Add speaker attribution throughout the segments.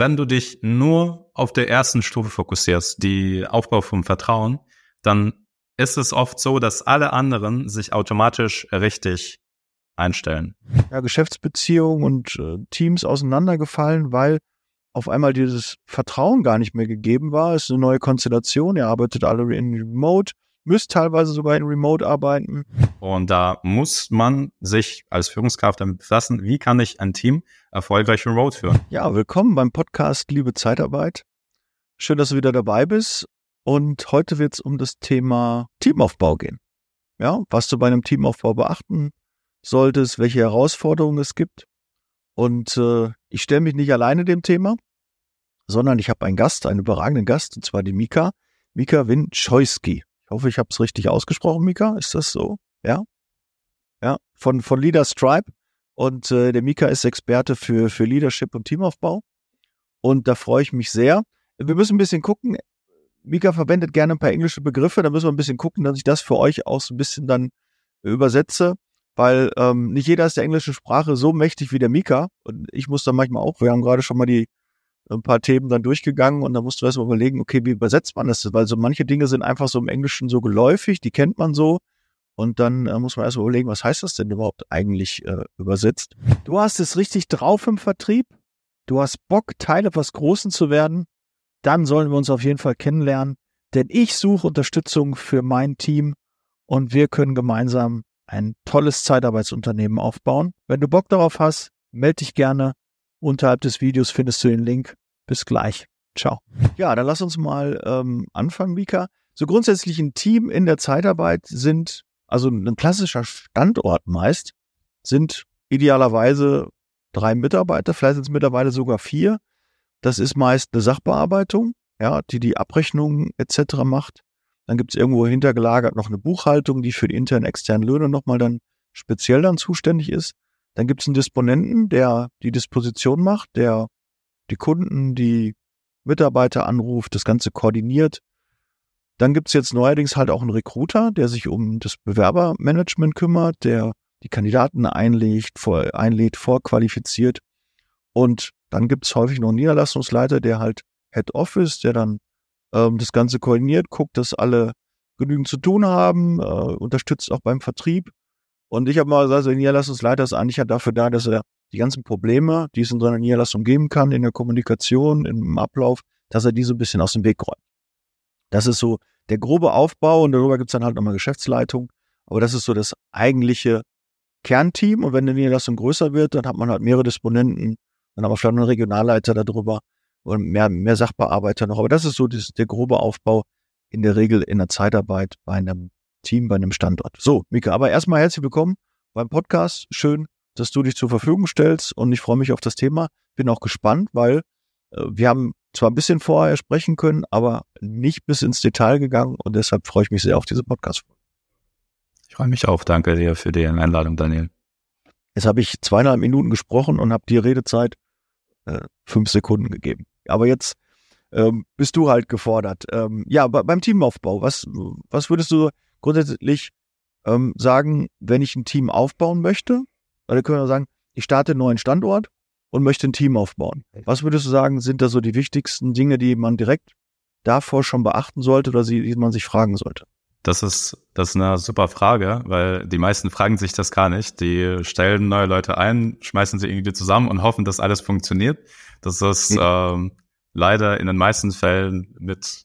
Speaker 1: wenn du dich nur auf der ersten Stufe fokussierst, die Aufbau vom Vertrauen, dann ist es oft so, dass alle anderen sich automatisch richtig einstellen.
Speaker 2: Ja, Geschäftsbeziehungen und äh, Teams auseinandergefallen, weil auf einmal dieses Vertrauen gar nicht mehr gegeben war. Es ist eine neue Konstellation. Ihr arbeitet alle in Remote, müsst teilweise sogar in Remote arbeiten.
Speaker 1: Und da muss man sich als Führungskraft damit befassen, wie kann ich ein Team erfolgreich remote führen.
Speaker 2: Ja, willkommen beim Podcast Liebe Zeitarbeit. Schön, dass du wieder dabei bist. Und heute wird es um das Thema Teamaufbau gehen. Ja, was du bei einem Teamaufbau beachten solltest, welche Herausforderungen es gibt. Und äh, ich stelle mich nicht alleine dem Thema, sondern ich habe einen Gast, einen überragenden Gast, und zwar die Mika, Mika Winczojski. Ich hoffe, ich habe es richtig ausgesprochen, Mika. Ist das so? Ja? Ja, von, von Leader Stripe. Und äh, der Mika ist Experte für, für Leadership und Teamaufbau. Und da freue ich mich sehr. Wir müssen ein bisschen gucken. Mika verwendet gerne ein paar englische Begriffe. Da müssen wir ein bisschen gucken, dass ich das für euch auch so ein bisschen dann übersetze weil ähm, nicht jeder ist der englischen Sprache so mächtig wie der Mika. Und ich muss dann manchmal auch, wir haben gerade schon mal die ein paar Themen dann durchgegangen und da musst du erst mal überlegen, okay, wie übersetzt man das? Weil so manche Dinge sind einfach so im Englischen so geläufig, die kennt man so. Und dann äh, muss man erst mal überlegen, was heißt das denn überhaupt eigentlich äh, übersetzt? Du hast es richtig drauf im Vertrieb. Du hast Bock, Teil etwas Großen zu werden. Dann sollen wir uns auf jeden Fall kennenlernen. Denn ich suche Unterstützung für mein Team und wir können gemeinsam ein tolles Zeitarbeitsunternehmen aufbauen. Wenn du Bock darauf hast, melde dich gerne. Unterhalb des Videos findest du den Link. Bis gleich. Ciao. Ja, dann lass uns mal ähm, anfangen, Mika. So grundsätzlich ein Team in der Zeitarbeit sind, also ein klassischer Standort meist, sind idealerweise drei Mitarbeiter, vielleicht sind es mittlerweile sogar vier. Das ist meist eine Sachbearbeitung, ja, die die Abrechnungen etc. macht. Dann gibt es irgendwo hintergelagert noch eine Buchhaltung, die für die internen, externen Löhne nochmal dann speziell dann zuständig ist. Dann gibt es einen Disponenten, der die Disposition macht, der die Kunden, die Mitarbeiter anruft, das Ganze koordiniert. Dann gibt es jetzt neuerdings halt auch einen Recruiter, der sich um das Bewerbermanagement kümmert, der die Kandidaten einlegt, vor, einlädt, vorqualifiziert. Und dann gibt es häufig noch einen Niederlassungsleiter, der halt Head Office, der dann ähm, das Ganze koordiniert, guckt, dass alle genügend zu tun haben, äh, unterstützt auch beim Vertrieb. Und ich habe mal gesagt, der Niederlassungsleiter ist eigentlich ja dafür da, dass er die ganzen Probleme, die es in seiner Niederlassung geben kann, in der Kommunikation, im Ablauf, dass er die so ein bisschen aus dem Weg räumt. Das ist so der grobe Aufbau und darüber gibt's dann halt nochmal Geschäftsleitung. Aber das ist so das eigentliche Kernteam. Und wenn die Niederlassung größer wird, dann hat man halt mehrere Disponenten, dann haben wir vielleicht noch einen Regionalleiter darüber und mehr, mehr Sachbearbeiter noch. Aber das ist so das, der grobe Aufbau in der Regel in der Zeitarbeit bei einem Team, bei einem Standort. So, Mika, aber erstmal herzlich willkommen beim Podcast. Schön, dass du dich zur Verfügung stellst und ich freue mich auf das Thema. Bin auch gespannt, weil äh, wir haben zwar ein bisschen vorher sprechen können, aber nicht bis ins Detail gegangen und deshalb freue ich mich sehr auf diese podcast -Folge.
Speaker 1: Ich freue mich auch. Danke dir für die Einladung, Daniel.
Speaker 2: Jetzt habe ich zweieinhalb Minuten gesprochen und habe dir Redezeit äh, fünf Sekunden gegeben. Aber jetzt ähm, bist du halt gefordert. Ähm, ja, beim Teamaufbau, was, was würdest du grundsätzlich ähm, sagen, wenn ich ein Team aufbauen möchte? Oder können wir sagen, ich starte einen neuen Standort und möchte ein Team aufbauen. Was würdest du sagen, sind da so die wichtigsten Dinge, die man direkt davor schon beachten sollte oder die man sich fragen sollte?
Speaker 1: Das ist, das ist eine super Frage, weil die meisten fragen sich das gar nicht. Die stellen neue Leute ein, schmeißen sie irgendwie zusammen und hoffen, dass alles funktioniert. Das ist ähm, leider in den meisten Fällen mit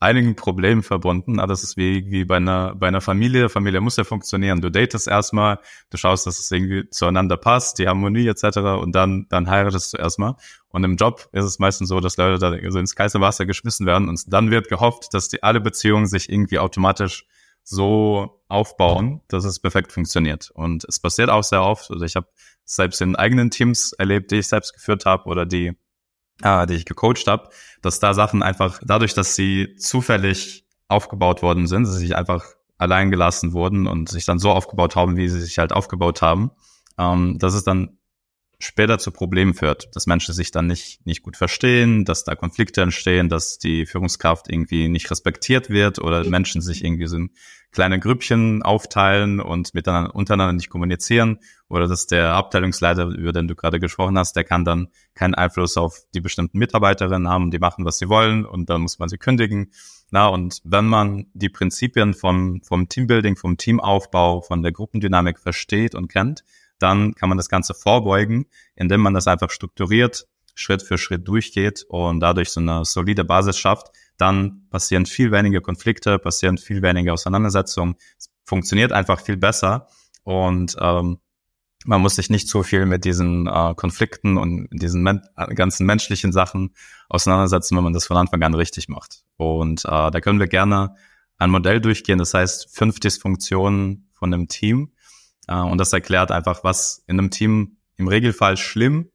Speaker 1: einigen Problemen verbunden. Aber das ist wie, wie bei einer, bei einer Familie. Familie muss ja funktionieren. Du datest erstmal, du schaust, dass es irgendwie zueinander passt, die Harmonie etc. und dann, dann heiratest du erstmal. Und im Job ist es meistens so, dass Leute da so ins kalte Wasser geschmissen werden und dann wird gehofft, dass die alle Beziehungen sich irgendwie automatisch so aufbauen, dass es perfekt funktioniert. Und es passiert auch sehr oft. Also ich habe selbst in eigenen Teams erlebt, die ich selbst geführt habe oder die äh, die ich gecoacht habe, dass da Sachen einfach dadurch, dass sie zufällig aufgebaut worden sind, dass sie sich einfach allein gelassen wurden und sich dann so aufgebaut haben, wie sie sich halt aufgebaut haben, ähm, dass es dann später zu Problemen führt, dass Menschen sich dann nicht, nicht gut verstehen, dass da Konflikte entstehen, dass die Führungskraft irgendwie nicht respektiert wird oder Menschen sich irgendwie so in kleine Grüppchen aufteilen und miteinander, untereinander nicht kommunizieren oder dass der Abteilungsleiter, über den du gerade gesprochen hast, der kann dann keinen Einfluss auf die bestimmten Mitarbeiterinnen haben, die machen, was sie wollen und dann muss man sie kündigen. Na, und wenn man die Prinzipien vom, vom Teambuilding, vom Teamaufbau, von der Gruppendynamik versteht und kennt, dann kann man das Ganze vorbeugen, indem man das einfach strukturiert, Schritt für Schritt durchgeht und dadurch so eine solide Basis schafft, dann passieren viel weniger Konflikte, passieren viel weniger Auseinandersetzungen, es funktioniert einfach viel besser und ähm, man muss sich nicht so viel mit diesen äh, Konflikten und diesen men ganzen menschlichen Sachen auseinandersetzen, wenn man das von Anfang an richtig macht. Und äh, da können wir gerne ein Modell durchgehen, das heißt fünf Dysfunktionen von einem Team. Äh, und das erklärt einfach, was in einem Team im Regelfall schlimm,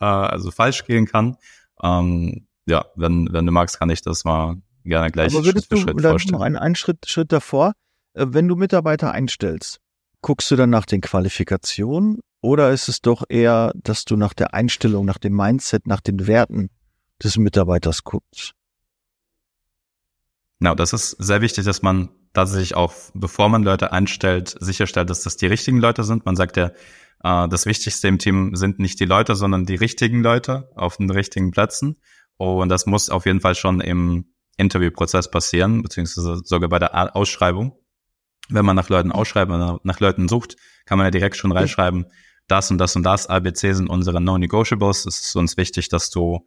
Speaker 1: äh, also falsch gehen kann. Ähm, ja, wenn, wenn du magst, kann ich das mal gerne gleich
Speaker 2: Aber würdest Schritt für Schritt vorstellen. Noch einen, einen Schritt, Schritt davor, äh, wenn du Mitarbeiter einstellst, guckst du dann nach den Qualifikationen oder ist es doch eher, dass du nach der Einstellung, nach dem Mindset, nach den Werten des Mitarbeiters guckst?
Speaker 1: Genau, das ist sehr wichtig, dass man tatsächlich auch, bevor man Leute einstellt, sicherstellt, dass das die richtigen Leute sind. Man sagt ja, äh, das Wichtigste im Team sind nicht die Leute, sondern die richtigen Leute auf den richtigen Plätzen. Und das muss auf jeden Fall schon im Interviewprozess passieren, beziehungsweise sogar bei der Ausschreibung. Wenn man nach Leuten ausschreibt, man nach Leuten sucht, kann man ja direkt schon reinschreiben, das und das und das, ABC sind unsere No-Negotiables. Es ist uns wichtig, dass du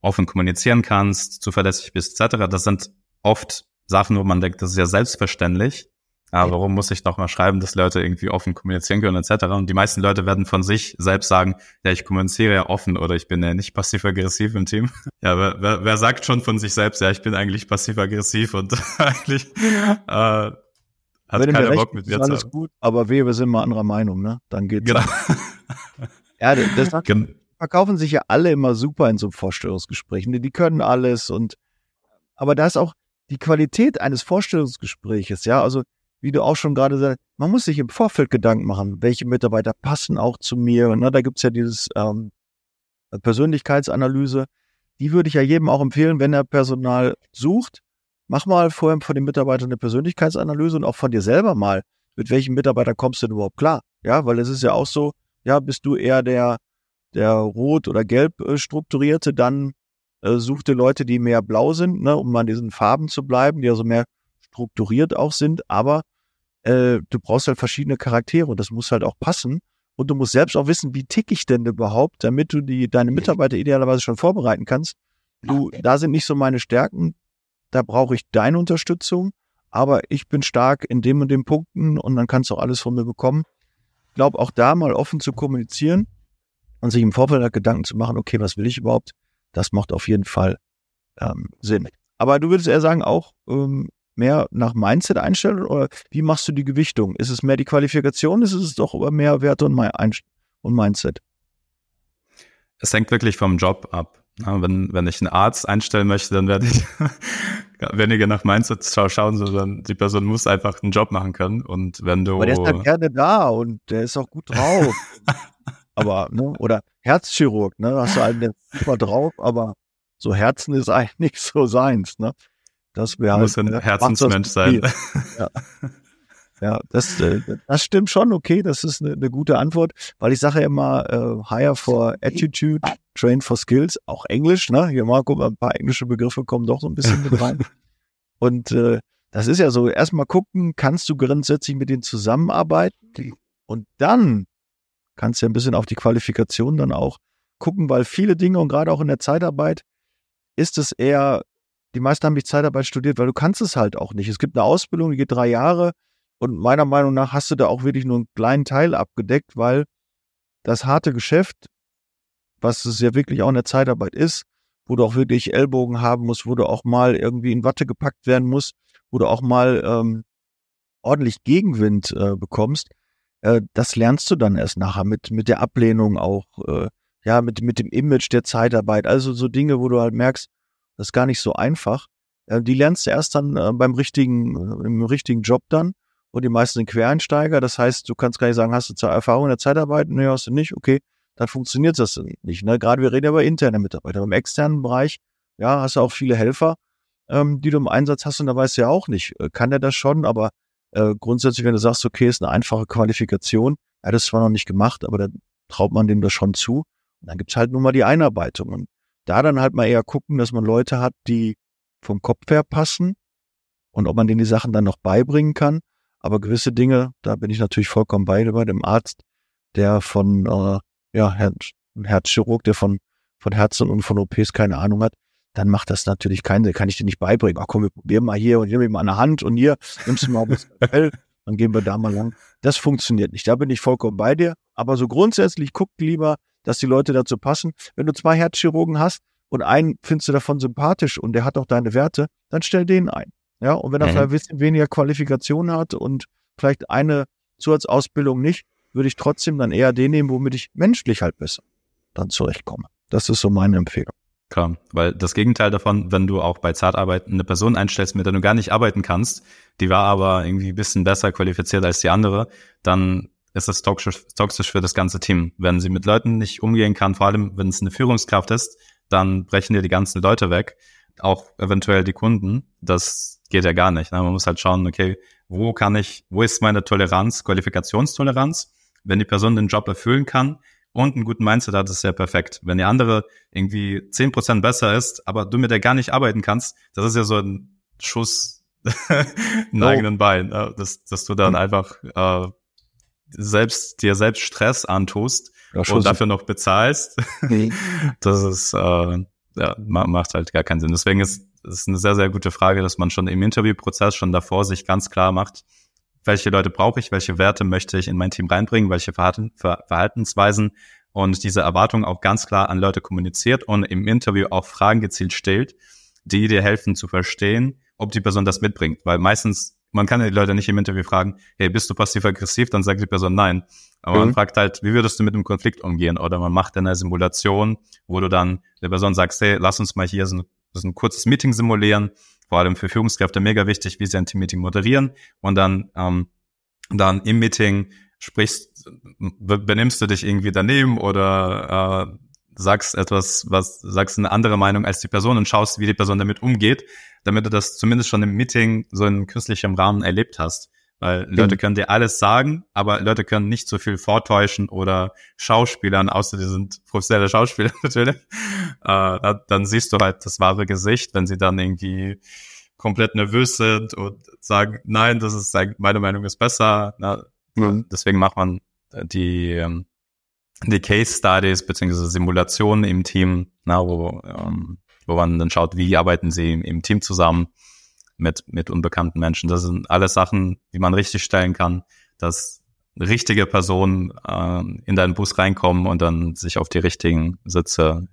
Speaker 1: offen kommunizieren kannst, zuverlässig bist, etc. Das sind oft Sachen, wo man denkt, das ist ja selbstverständlich. Aber warum muss ich noch mal schreiben, dass Leute irgendwie offen kommunizieren können, etc. Und die meisten Leute werden von sich selbst sagen, ja, ich kommuniziere ja offen oder ich bin ja nicht passiv-aggressiv im Team. Ja, wer, wer, wer sagt schon von sich selbst, ja, ich bin eigentlich passiv-aggressiv und eigentlich äh, hat Wenn keiner Bock mit mir zu alles
Speaker 2: gut, aber wir, wir sind mal anderer Meinung, ne? Dann geht's. Genau. ja, das sagt, verkaufen sich ja alle immer super in so Vorstellungsgesprächen. Die können alles und aber da ist auch, die Qualität eines Vorstellungsgespräches, ja, also wie du auch schon gerade sagst, man muss sich im Vorfeld Gedanken machen, welche Mitarbeiter passen auch zu mir. Ne? Da gibt's ja dieses ähm, Persönlichkeitsanalyse. Die würde ich ja jedem auch empfehlen, wenn er Personal sucht. Mach mal vorher von den Mitarbeitern eine Persönlichkeitsanalyse und auch von dir selber mal, mit welchem Mitarbeiter kommst du denn überhaupt klar? Ja, weil es ist ja auch so, ja, bist du eher der, der rot oder gelb äh, strukturierte, dann äh, such dir Leute, die mehr blau sind, ne, um an diesen Farben zu bleiben, die also mehr strukturiert auch sind, aber äh, du brauchst halt verschiedene Charaktere und das muss halt auch passen. Und du musst selbst auch wissen, wie tick ich denn überhaupt, damit du die, deine Mitarbeiter idealerweise schon vorbereiten kannst. Du, da sind nicht so meine Stärken, da brauche ich deine Unterstützung, aber ich bin stark in dem und dem Punkten und dann kannst du auch alles von mir bekommen. Ich glaube, auch da mal offen zu kommunizieren und sich im Vorfeld halt Gedanken zu machen, okay, was will ich überhaupt? Das macht auf jeden Fall ähm, Sinn. Aber du würdest eher sagen, auch ähm, mehr nach Mindset einstellen oder wie machst du die Gewichtung? Ist es mehr die Qualifikation, ist es doch mehr Werte und, und Mindset?
Speaker 1: Es hängt wirklich vom Job ab. Wenn, wenn ich einen Arzt einstellen möchte, dann werde ich weniger nach Mindset schauen, sondern die Person muss einfach einen Job machen können. Und wenn du.
Speaker 2: Aber der ist dann gerne da und der ist auch gut drauf. aber, ne, oder Herzchirurg, ne, hast du einen, der super drauf, aber so Herzen ist eigentlich nicht so seins, ne.
Speaker 1: Das wäre halt, Muss ein äh, Herzensmensch sein.
Speaker 2: Ja. ja, das, äh, das stimmt schon, okay, das ist eine, eine gute Antwort, weil ich sage ja immer, äh, hire for attitude, train for skills, auch Englisch, ne? Hier mal, ein paar englische Begriffe kommen doch so ein bisschen mit rein. Und äh, das ist ja so, erstmal gucken, kannst du grundsätzlich mit denen zusammenarbeiten und dann kannst ja ein bisschen auf die Qualifikation dann auch gucken, weil viele Dinge und gerade auch in der Zeitarbeit ist es eher die meisten haben nicht Zeitarbeit studiert, weil du kannst es halt auch nicht. Es gibt eine Ausbildung, die geht drei Jahre und meiner Meinung nach hast du da auch wirklich nur einen kleinen Teil abgedeckt, weil das harte Geschäft, was es ja wirklich auch in der Zeitarbeit ist, wo du auch wirklich Ellbogen haben musst, wo du auch mal irgendwie in Watte gepackt werden musst, wo du auch mal ähm, ordentlich Gegenwind äh, bekommst, äh, das lernst du dann erst nachher mit, mit der Ablehnung auch, äh, ja, mit, mit dem Image der Zeitarbeit. Also so Dinge, wo du halt merkst, das ist gar nicht so einfach. Äh, die lernst du erst dann äh, beim richtigen, äh, im richtigen Job dann. Und die meisten sind Quereinsteiger. Das heißt, du kannst gar nicht sagen, hast du Erfahrung in der Zeitarbeit? Nee, hast du nicht. Okay, dann funktioniert das nicht. Ne? Gerade wir reden ja über interne Mitarbeiter. Im externen Bereich, ja, hast du auch viele Helfer, ähm, die du im Einsatz hast und da weißt du ja auch nicht, kann der das schon, aber äh, grundsätzlich, wenn du sagst, okay, ist eine einfache Qualifikation, er hat es zwar noch nicht gemacht, aber dann traut man dem das schon zu. Und dann gibt's halt nur mal die Einarbeitung. Und da dann halt mal eher gucken, dass man Leute hat, die vom Kopf her passen und ob man denen die Sachen dann noch beibringen kann. Aber gewisse Dinge, da bin ich natürlich vollkommen bei, bei dem Arzt, der von, äh, ja, ein Herzchirurg, der von, von Herzen und von OPs keine Ahnung hat, dann macht das natürlich keinen Sinn. Kann ich dir nicht beibringen. Ach komm, wir probieren mal hier und hier mal an der Hand und hier nimmst du mal das Fell, dann gehen wir da mal lang. Das funktioniert nicht. Da bin ich vollkommen bei dir. Aber so grundsätzlich guck lieber, dass die Leute dazu passen. Wenn du zwei Herzchirurgen hast und einen findest du davon sympathisch und der hat auch deine Werte, dann stell den ein. Ja, und wenn er mhm. vielleicht ein bisschen weniger Qualifikation hat und vielleicht eine Zusatzausbildung nicht, würde ich trotzdem dann eher den nehmen, womit ich menschlich halt besser dann zurechtkomme. Das ist so meine Empfehlung.
Speaker 1: Klar, weil das Gegenteil davon, wenn du auch bei Zartarbeit eine Person einstellst, mit der du gar nicht arbeiten kannst, die war aber irgendwie ein bisschen besser qualifiziert als die andere, dann ist das toxisch, toxisch für das ganze Team. Wenn sie mit Leuten nicht umgehen kann, vor allem wenn es eine Führungskraft ist, dann brechen dir die ganzen Leute weg, auch eventuell die Kunden. Das geht ja gar nicht. Ne? Man muss halt schauen, okay, wo kann ich, wo ist meine Toleranz, Qualifikationstoleranz? Wenn die Person den Job erfüllen kann, und einen guten Mindset hat, ist ja perfekt. Wenn die andere irgendwie zehn Prozent besser ist, aber du mit der gar nicht arbeiten kannst, das ist ja so ein Schuss in oh. eigenen Bein, ne? dass, dass du dann mhm. einfach äh, selbst dir selbst Stress antust ja, und dafür noch bezahlst. Mhm. Das ist äh, ja, macht halt gar keinen Sinn. Deswegen ist es eine sehr, sehr gute Frage, dass man schon im Interviewprozess schon davor sich ganz klar macht, welche Leute brauche ich, welche Werte möchte ich in mein Team reinbringen, welche Verhalten, Ver Verhaltensweisen und diese Erwartungen auch ganz klar an Leute kommuniziert und im Interview auch Fragen gezielt stellt, die dir helfen zu verstehen, ob die Person das mitbringt. Weil meistens, man kann die Leute nicht im Interview fragen, hey, bist du passiv-aggressiv? Dann sagt die Person nein. Aber mhm. man fragt halt, wie würdest du mit dem Konflikt umgehen? Oder man macht eine Simulation, wo du dann der Person sagst, hey, lass uns mal hier so ein, so ein kurzes Meeting simulieren vor allem für Führungskräfte mega wichtig, wie sie ein Team-Meeting moderieren und dann, ähm, dann im Meeting sprichst, benimmst du dich irgendwie daneben oder äh, sagst etwas, was sagst eine andere Meinung als die Person und schaust, wie die Person damit umgeht, damit du das zumindest schon im Meeting so in künstlichem Rahmen erlebt hast. Weil Leute können dir alles sagen, aber Leute können nicht so viel vortäuschen oder Schauspielern, außer die sind professionelle Schauspieler natürlich. Äh, dann siehst du halt das wahre Gesicht, wenn sie dann irgendwie komplett nervös sind und sagen, nein, das ist meine Meinung ist besser. Na, mhm. Deswegen macht man die ähm, die Case Studies beziehungsweise Simulationen im Team, na, wo ähm, wo man dann schaut, wie arbeiten sie im, im Team zusammen mit, mit unbekannten Menschen. Das sind alles Sachen, die man richtig stellen kann, dass richtige Personen äh, in deinen Bus reinkommen und dann sich auf die richtigen Sitze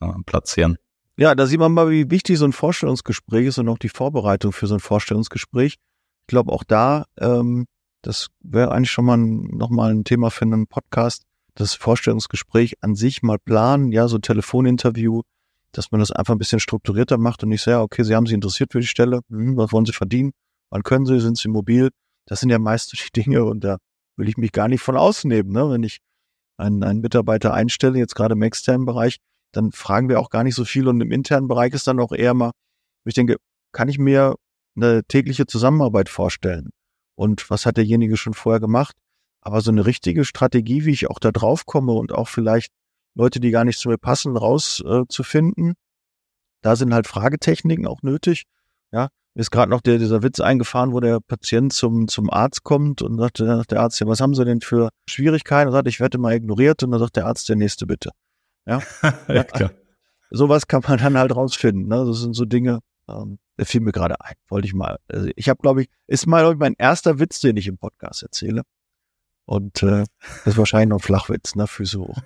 Speaker 1: äh, platzieren.
Speaker 2: Ja, da sieht man mal, wie wichtig so ein Vorstellungsgespräch ist und auch die Vorbereitung für so ein Vorstellungsgespräch. Ich glaube auch da, ähm, das wäre eigentlich schon mal nochmal ein Thema für einen Podcast, das Vorstellungsgespräch an sich mal planen, ja, so Telefoninterview, dass man das einfach ein bisschen strukturierter macht und nicht ja, okay, Sie haben sich interessiert für die Stelle, hm, was wollen Sie verdienen, wann können Sie, sind Sie mobil? Das sind ja meist die Dinge und da will ich mich gar nicht von ausnehmen, ne? wenn ich einen, einen Mitarbeiter einstelle, jetzt gerade im externen Bereich, dann fragen wir auch gar nicht so viel und im internen Bereich ist dann auch eher mal, ich denke, kann ich mir eine tägliche Zusammenarbeit vorstellen? Und was hat derjenige schon vorher gemacht? Aber so eine richtige Strategie, wie ich auch da drauf komme und auch vielleicht Leute, die gar nicht zu mir passen, rauszufinden. Äh, da sind halt Fragetechniken auch nötig. Ja, mir ist gerade noch der, dieser Witz eingefahren, wo der Patient zum, zum Arzt kommt und sagt, dann sagt der Arzt, ja, was haben Sie denn für Schwierigkeiten? Und sagt, ich werde mal ignoriert und dann sagt der Arzt, der nächste bitte. Ja, ja klar. Sowas kann man dann halt rausfinden. Ne? Das sind so Dinge, ähm, der fiel mir gerade ein. Wollte ich mal. Also ich habe, glaube ich, ist mal ich, mein erster Witz, den ich im Podcast erzähle. Und äh, das ist wahrscheinlich noch ein Flachwitz, ne? Füße hoch.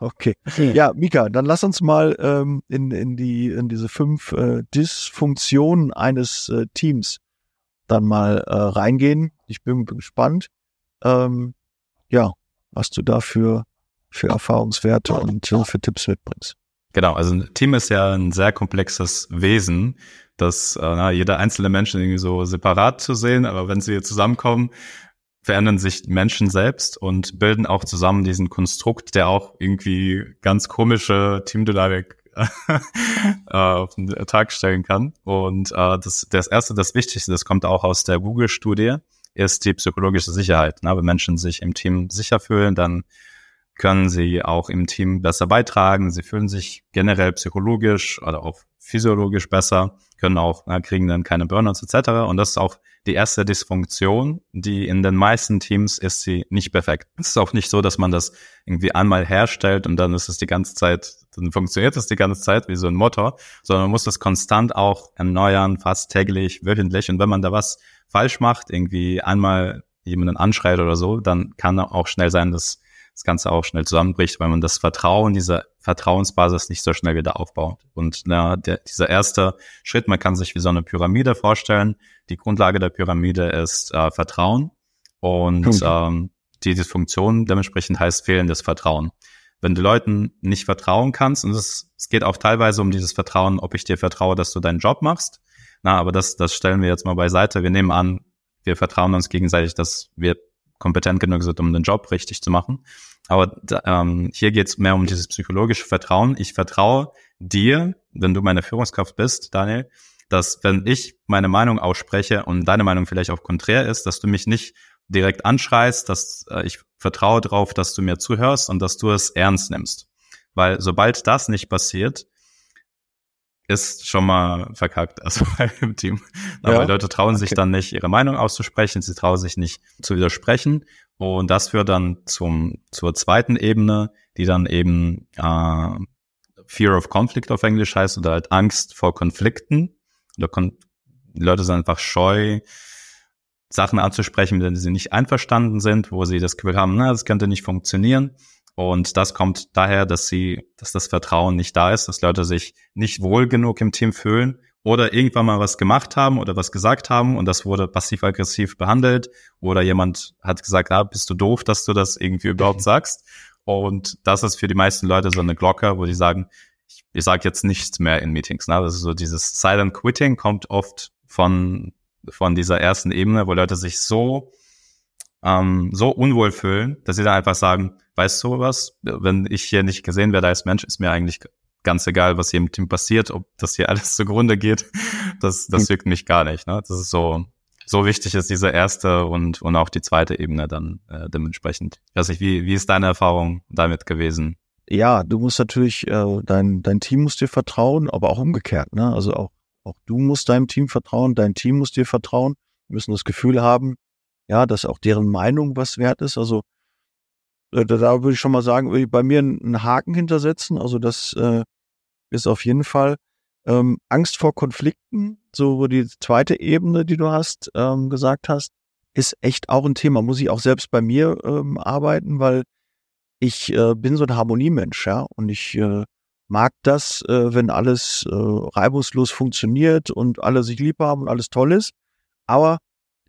Speaker 2: Okay. Ja, Mika, dann lass uns mal ähm, in, in, die, in diese fünf äh, Dysfunktionen eines äh, Teams dann mal äh, reingehen. Ich bin gespannt. Ähm, ja, was du da für, für Erfahrungswerte und äh, für Tipps mitbringst.
Speaker 1: Genau, also ein Team ist ja ein sehr komplexes Wesen, das äh, jeder einzelne Mensch irgendwie so separat zu sehen, aber wenn sie zusammenkommen, verändern sich Menschen selbst und bilden auch zusammen diesen Konstrukt, der auch irgendwie ganz komische Teamdynamik äh, auf den Tag stellen kann. Und äh, das, das erste, das Wichtigste, das kommt auch aus der Google-Studie, ist die psychologische Sicherheit. Na, wenn Menschen sich im Team sicher fühlen, dann können sie auch im Team besser beitragen. Sie fühlen sich generell psychologisch oder auch physiologisch besser, können auch, na, kriegen dann keine Burnouts etc. Und das ist auch die erste Dysfunktion, die in den meisten Teams ist sie nicht perfekt. Es ist auch nicht so, dass man das irgendwie einmal herstellt und dann ist es die ganze Zeit, dann funktioniert es die ganze Zeit wie so ein Motor, sondern man muss das konstant auch erneuern, fast täglich, wöchentlich. Und wenn man da was falsch macht, irgendwie einmal jemanden anschreit oder so, dann kann auch schnell sein, dass das Ganze auch schnell zusammenbricht, weil man das Vertrauen, diese Vertrauensbasis nicht so schnell wieder aufbaut. Und na, der, dieser erste Schritt, man kann sich wie so eine Pyramide vorstellen. Die Grundlage der Pyramide ist äh, Vertrauen und okay. ähm, die, die Funktion dementsprechend heißt fehlendes Vertrauen. Wenn du Leuten nicht vertrauen kannst, und es, es geht auch teilweise um dieses Vertrauen, ob ich dir vertraue, dass du deinen Job machst. Na, aber das, das stellen wir jetzt mal beiseite. Wir nehmen an, wir vertrauen uns gegenseitig, dass wir kompetent genug sind, um den Job richtig zu machen. Aber ähm, hier geht es mehr um dieses psychologische Vertrauen. Ich vertraue dir, wenn du meine Führungskraft bist, Daniel, dass wenn ich meine Meinung ausspreche und deine Meinung vielleicht auch konträr ist, dass du mich nicht direkt anschreist, dass äh, ich vertraue darauf, dass du mir zuhörst und dass du es ernst nimmst. Weil sobald das nicht passiert, ist schon mal verkackt, also im Team. Aber ja? Leute trauen sich dann nicht, ihre Meinung auszusprechen, sie trauen sich nicht zu widersprechen. Und das führt dann zum, zur zweiten Ebene, die dann eben äh, Fear of Conflict auf Englisch heißt oder halt Angst vor Konflikten. Oder die Leute sind einfach scheu, Sachen anzusprechen, mit denen sie nicht einverstanden sind, wo sie das Gefühl haben, na, das könnte nicht funktionieren. Und das kommt daher, dass sie, dass das Vertrauen nicht da ist, dass Leute sich nicht wohl genug im Team fühlen oder irgendwann mal was gemacht haben oder was gesagt haben und das wurde passiv-aggressiv behandelt oder jemand hat gesagt, ah, bist du doof, dass du das irgendwie überhaupt sagst. Und das ist für die meisten Leute so eine Glocke, wo die sagen, ich, ich sage jetzt nichts mehr in Meetings. Ne? Das ist so dieses Silent Quitting kommt oft von, von dieser ersten Ebene, wo Leute sich so, ähm, so unwohl fühlen, dass sie dann einfach sagen, weißt du was, wenn ich hier nicht gesehen werde als Mensch, ist mir eigentlich ganz egal, was hier im Team passiert, ob das hier alles zugrunde geht, das, das wirkt mich gar nicht. Ne? Das ist so, so wichtig ist diese erste und, und auch die zweite Ebene dann äh, dementsprechend. Ich weiß nicht, wie, wie ist deine Erfahrung damit gewesen?
Speaker 2: Ja, du musst natürlich, äh, dein, dein Team muss dir vertrauen, aber auch umgekehrt. Ne? Also auch, auch du musst deinem Team vertrauen, dein Team muss dir vertrauen, wir müssen das Gefühl haben, ja, dass auch deren Meinung was wert ist. Also da, da würde ich schon mal sagen, würde ich bei mir einen Haken hintersetzen. Also das äh, ist auf jeden Fall ähm, Angst vor Konflikten, so wo die zweite Ebene, die du hast, ähm, gesagt hast, ist echt auch ein Thema. Muss ich auch selbst bei mir ähm, arbeiten, weil ich äh, bin so ein Harmoniemensch, ja, und ich äh, mag das, äh, wenn alles äh, reibungslos funktioniert und alle sich lieb haben und alles toll ist. Aber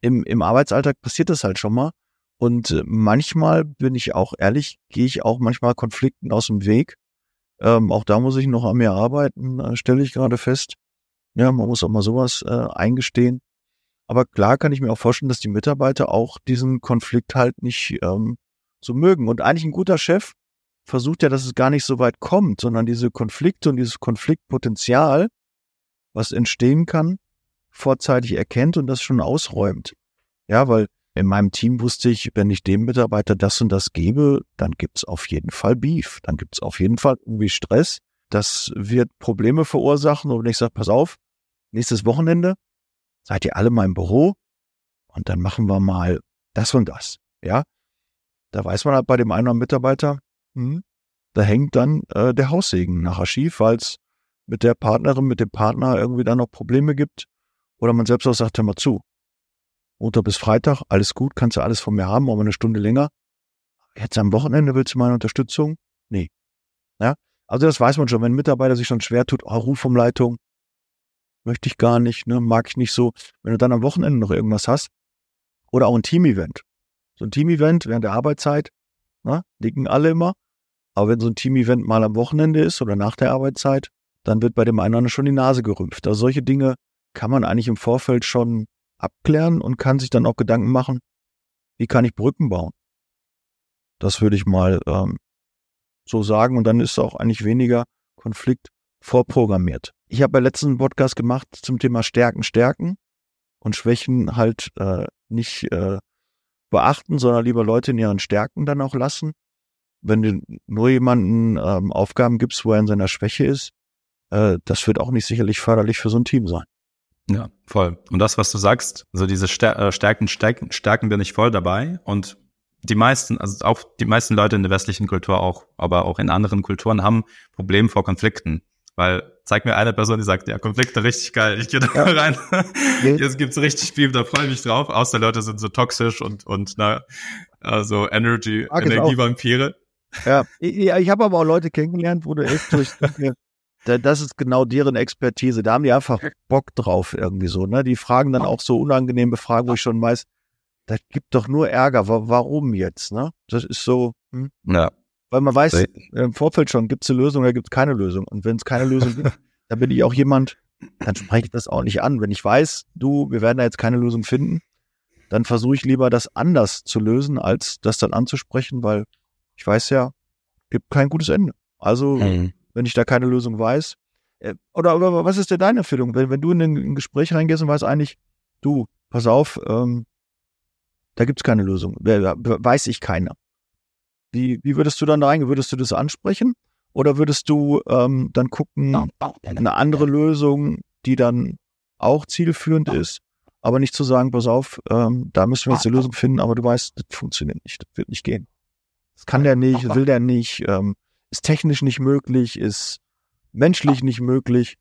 Speaker 2: im, im Arbeitsalltag passiert das halt schon mal. Und äh, manchmal bin ich auch ehrlich, gehe ich auch manchmal Konflikten aus dem Weg. Ähm, auch da muss ich noch an mir arbeiten, äh, stelle ich gerade fest. Ja, man muss auch mal sowas äh, eingestehen. Aber klar kann ich mir auch vorstellen, dass die Mitarbeiter auch diesen Konflikt halt nicht ähm, so mögen. Und eigentlich ein guter Chef versucht ja, dass es gar nicht so weit kommt, sondern diese Konflikte und dieses Konfliktpotenzial, was entstehen kann, vorzeitig erkennt und das schon ausräumt. Ja, weil in meinem Team wusste ich, wenn ich dem Mitarbeiter das und das gebe, dann gibt's auf jeden Fall Beef. Dann gibt's auf jeden Fall irgendwie Stress. Das wird Probleme verursachen. Und ich sage, pass auf, nächstes Wochenende seid ihr alle in meinem Büro und dann machen wir mal das und das. Ja, da weiß man halt bei dem einen oder anderen Mitarbeiter, hm, da hängt dann äh, der Haussegen nachher schief, weil es mit der Partnerin, mit dem Partner irgendwie dann noch Probleme gibt. Oder man selbst auch sagt, hör mal zu, Montag bis Freitag, alles gut, kannst du alles von mir haben, aber eine Stunde länger. Jetzt am Wochenende willst du meine Unterstützung? Nee. Ja, also das weiß man schon, wenn ein Mitarbeiter sich schon schwer tut, oh, Rufumleitung, möchte ich gar nicht, ne, mag ich nicht so. Wenn du dann am Wochenende noch irgendwas hast, oder auch ein Team-Event. So ein Team-Event während der Arbeitszeit, ne, liegen alle immer. Aber wenn so ein Team-Event mal am Wochenende ist oder nach der Arbeitszeit, dann wird bei dem einen oder anderen schon die Nase gerümpft. Also solche Dinge kann man eigentlich im Vorfeld schon abklären und kann sich dann auch Gedanken machen, wie kann ich Brücken bauen? Das würde ich mal ähm, so sagen. Und dann ist auch eigentlich weniger Konflikt vorprogrammiert. Ich habe ja letzten Podcast gemacht zum Thema Stärken, Stärken und Schwächen halt äh, nicht äh, beachten, sondern lieber Leute in ihren Stärken dann auch lassen. Wenn du nur jemanden ähm, Aufgaben gibst, wo er in seiner Schwäche ist, äh, das wird auch nicht sicherlich förderlich für so ein Team sein.
Speaker 1: Ja, voll. Und das, was du sagst, also diese äh, Stärken, Stärken, Stärken bin ich voll dabei. Und die meisten, also auch die meisten Leute in der westlichen Kultur auch, aber auch in anderen Kulturen haben Probleme vor Konflikten. Weil zeig mir eine Person, die sagt, ja, Konflikte richtig geil, ich gehe da ja. rein. Jetzt gibt's richtig viel, da freue ich mich drauf. Außer Leute sind so toxisch und, und na, also Energy, Energievampire.
Speaker 2: Ja, ich, ich habe aber auch Leute kennengelernt, wo du echt durch das ist genau deren Expertise. Da haben die einfach Bock drauf irgendwie so. Ne? Die fragen dann auch so unangenehme Fragen, wo ich schon weiß, das gibt doch nur Ärger. Warum jetzt? Ne? Das ist so. Hm? Ja. Weil man weiß im Vorfeld schon, gibt es eine Lösung oder gibt es keine Lösung. Und wenn es keine Lösung gibt, dann bin ich auch jemand, dann spreche ich das auch nicht an. Wenn ich weiß, du, wir werden da jetzt keine Lösung finden, dann versuche ich lieber das anders zu lösen, als das dann anzusprechen, weil ich weiß ja, gibt kein gutes Ende. Also mhm wenn ich da keine Lösung weiß. Äh, oder, oder was ist denn deine Empfehlung? Wenn, wenn du in ein Gespräch reingehst und weißt eigentlich, du, pass auf, ähm, da gibt's keine Lösung, weiß ich keiner. Wie, wie würdest du dann da reingehen? Würdest du das ansprechen? Oder würdest du ähm, dann gucken, eine andere Lösung, die dann auch zielführend ist, aber nicht zu sagen, pass auf, ähm, da müssen wir jetzt eine Lösung finden, aber du weißt, das funktioniert nicht, das wird nicht gehen. Das kann der nicht, will der nicht, ähm, ist technisch nicht möglich, ist menschlich nicht möglich.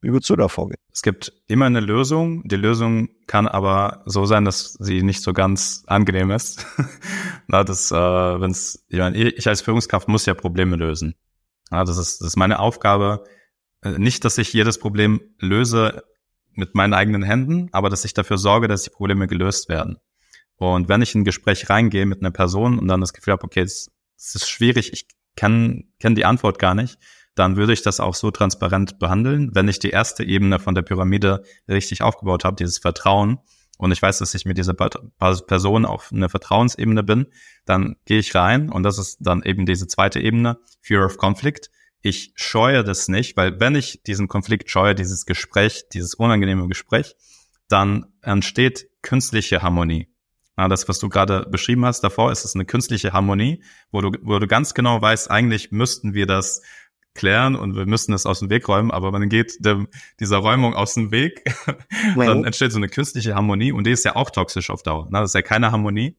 Speaker 2: Wie würdest du da vorgehen?
Speaker 1: Es gibt immer eine Lösung. Die Lösung kann aber so sein, dass sie nicht so ganz angenehm ist. Na, das, äh, wenn's, ich, meine, ich als Führungskraft muss ja Probleme lösen. Ja, das ist, das ist meine Aufgabe. Äh, nicht, dass ich jedes Problem löse mit meinen eigenen Händen, aber dass ich dafür sorge, dass die Probleme gelöst werden. Und wenn ich in ein Gespräch reingehe mit einer Person und dann das Gefühl habe, okay, es, es ist schwierig, ich kann, kann die Antwort gar nicht, dann würde ich das auch so transparent behandeln. Wenn ich die erste Ebene von der Pyramide richtig aufgebaut habe, dieses Vertrauen, und ich weiß, dass ich mit dieser Person auf einer Vertrauensebene bin, dann gehe ich rein und das ist dann eben diese zweite Ebene, Fear of Conflict. Ich scheue das nicht, weil wenn ich diesen Konflikt scheue, dieses Gespräch, dieses unangenehme Gespräch, dann entsteht künstliche Harmonie. Ja, das, was du gerade beschrieben hast davor, ist es eine künstliche Harmonie, wo du, wo du ganz genau weißt, eigentlich müssten wir das klären und wir müssten es aus dem Weg räumen, aber man geht dem, dieser Räumung aus dem Weg, dann entsteht so eine künstliche Harmonie und die ist ja auch toxisch auf Dauer. Das ist ja keine Harmonie,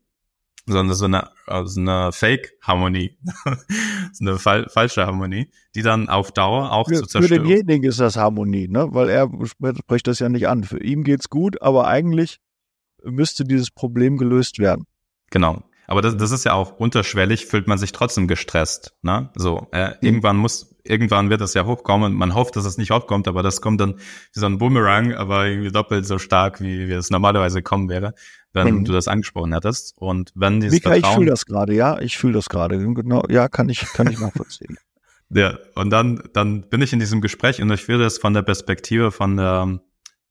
Speaker 1: sondern so eine, so eine Fake-Harmonie, so eine fal falsche Harmonie, die dann auf Dauer auch
Speaker 2: für,
Speaker 1: zu zerstören.
Speaker 2: Für denjenigen ist das Harmonie, ne? weil er spricht das ja nicht an. Für ihn geht's gut, aber eigentlich müsste dieses Problem gelöst werden.
Speaker 1: Genau. Aber das, das ist ja auch unterschwellig, fühlt man sich trotzdem gestresst. Ne? So, äh, mhm. irgendwann muss, irgendwann wird das ja hochkommen. Man hofft, dass es nicht hochkommt, aber das kommt dann wie so ein Boomerang, aber irgendwie doppelt so stark, wie, wie es normalerweise kommen wäre, wenn mhm. du das angesprochen hättest. Und wenn dieses
Speaker 2: Mika, Vertrauen, ich fühle das gerade, ja, ich fühle das gerade. Genau, ja, kann ich, kann ich nachvollziehen.
Speaker 1: ja, und dann, dann bin ich in diesem Gespräch und ich fühle das von der Perspektive von der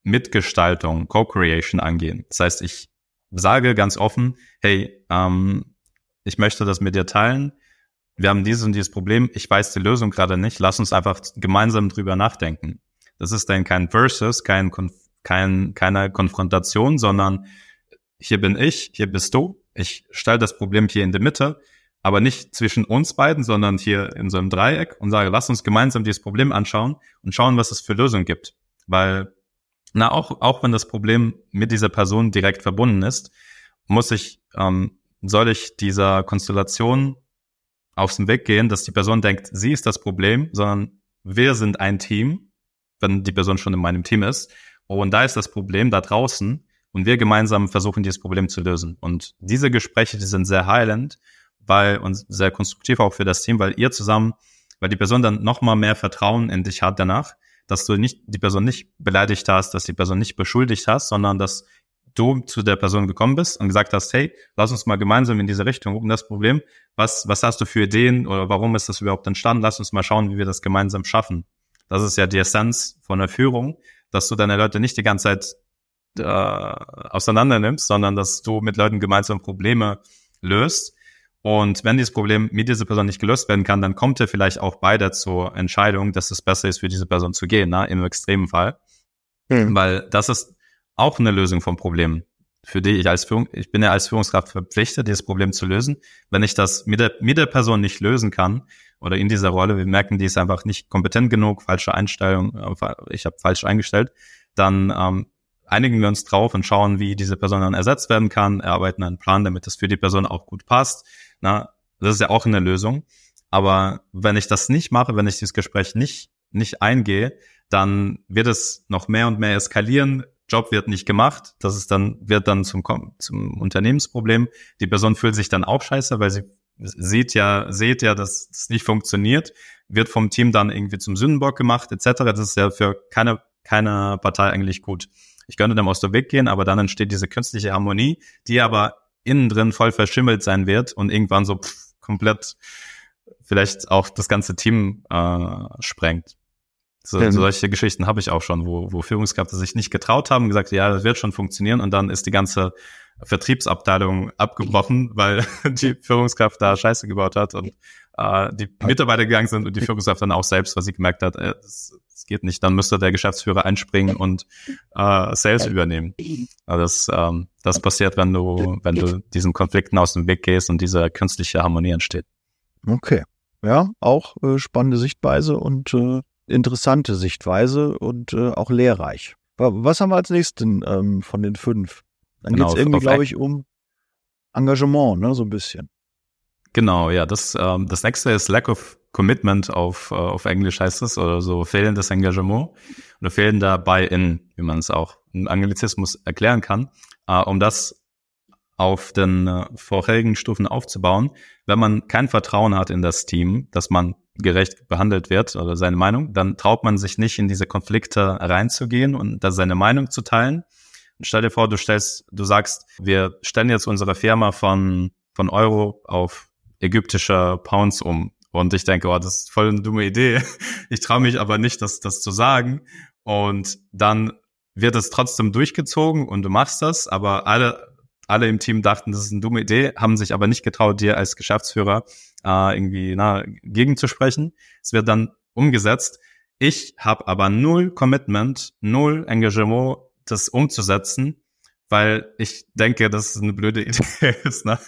Speaker 1: Mitgestaltung, Co-Creation angehen. Das heißt, ich sage ganz offen, hey, ähm, ich möchte das mit dir teilen. Wir haben dieses und dieses Problem. Ich weiß die Lösung gerade nicht. Lass uns einfach gemeinsam drüber nachdenken. Das ist dann kein Versus, kein, kein, keine Konfrontation, sondern hier bin ich, hier bist du. Ich stelle das Problem hier in der Mitte, aber nicht zwischen uns beiden, sondern hier in so einem Dreieck und sage, lass uns gemeinsam dieses Problem anschauen und schauen, was es für Lösungen gibt. Weil na, auch, auch wenn das Problem mit dieser Person direkt verbunden ist, muss ich, ähm, soll ich dieser Konstellation dem Weg gehen, dass die Person denkt, sie ist das Problem, sondern wir sind ein Team, wenn die Person schon in meinem Team ist. Und da ist das Problem da draußen und wir gemeinsam versuchen, dieses Problem zu lösen. Und diese Gespräche, die sind sehr heilend, weil und sehr konstruktiv auch für das Team, weil ihr zusammen, weil die Person dann noch mal mehr Vertrauen in dich hat danach dass du nicht die Person nicht beleidigt hast, dass die Person nicht beschuldigt hast, sondern dass du zu der Person gekommen bist und gesagt hast, hey, lass uns mal gemeinsam in diese Richtung gucken, das Problem, was, was hast du für Ideen oder warum ist das überhaupt entstanden? Lass uns mal schauen, wie wir das gemeinsam schaffen. Das ist ja die Essenz von der Führung, dass du deine Leute nicht die ganze Zeit äh, auseinander nimmst, sondern dass du mit Leuten gemeinsam Probleme löst. Und wenn dieses Problem mit dieser Person nicht gelöst werden kann, dann kommt er vielleicht auch beide zur Entscheidung, dass es besser ist, für diese Person zu gehen, ne, im extremen Fall. Hm. Weil das ist auch eine Lösung vom Problem für die ich als Führung, ich bin ja als Führungskraft verpflichtet, dieses Problem zu lösen. Wenn ich das mit der, mit der Person nicht lösen kann oder in dieser Rolle, wir merken, die ist einfach nicht kompetent genug, falsche Einstellung, äh, ich habe falsch eingestellt, dann ähm, einigen wir uns drauf und schauen, wie diese Person dann ersetzt werden kann, erarbeiten einen Plan, damit das für die Person auch gut passt. Na, das ist ja auch eine Lösung. Aber wenn ich das nicht mache, wenn ich dieses Gespräch nicht, nicht eingehe, dann wird es noch mehr und mehr eskalieren. Job wird nicht gemacht, das ist dann, wird dann zum, zum Unternehmensproblem. Die Person fühlt sich dann auch scheiße, weil sie sieht ja, seht ja, dass das nicht funktioniert, wird vom Team dann irgendwie zum Sündenbock gemacht, etc. Das ist ja für keine, keine Partei eigentlich gut. Ich könnte dem aus dem Weg gehen, aber dann entsteht diese künstliche Harmonie, die aber innen drin voll verschimmelt sein wird und irgendwann so pff, komplett vielleicht auch das ganze Team äh, sprengt. So, mhm. solche Geschichten habe ich auch schon, wo, wo Führungskräfte sich nicht getraut haben, gesagt, ja, das wird schon funktionieren und dann ist die ganze Vertriebsabteilung abgebrochen, weil die Führungskraft da Scheiße gebaut hat und äh, die Mitarbeiter gegangen sind und die Führungskraft dann auch selbst, was sie gemerkt hat, äh, das, das geht nicht, dann müsste der Geschäftsführer einspringen und äh, Sales übernehmen. Also das, ähm, das passiert, wenn du, wenn du diesen Konflikten aus dem Weg gehst und diese künstliche Harmonie entsteht.
Speaker 2: Okay. Ja, auch äh, spannende Sichtweise und äh, interessante Sichtweise und äh, auch lehrreich. Was haben wir als nächsten ähm, von den fünf? Dann genau, geht es irgendwie, glaube ich, um Engagement, ne, so ein bisschen.
Speaker 1: Genau, ja. Das, ähm, das nächste ist Lack of Commitment auf, äh, auf Englisch heißt es, oder so fehlendes Engagement oder fehlender Buy-in, wie man es auch im Anglizismus erklären kann. Äh, um das auf den äh, vorherigen Stufen aufzubauen, wenn man kein Vertrauen hat in das Team, dass man gerecht behandelt wird oder seine Meinung, dann traut man sich nicht in diese Konflikte reinzugehen und da seine Meinung zu teilen. Stell dir vor, du stellst, du sagst, wir stellen jetzt unsere Firma von, von Euro auf ägyptische Pounds um. Und ich denke, oh, das ist voll eine dumme Idee. Ich traue mich aber nicht, das, das zu sagen. Und dann wird es trotzdem durchgezogen und du machst das, aber alle, alle im Team dachten, das ist eine dumme Idee, haben sich aber nicht getraut, dir als Geschäftsführer äh, irgendwie na, gegenzusprechen. Es wird dann umgesetzt. Ich habe aber null Commitment, null Engagement, das umzusetzen, weil ich denke, dass es eine blöde Idee ist. Ne?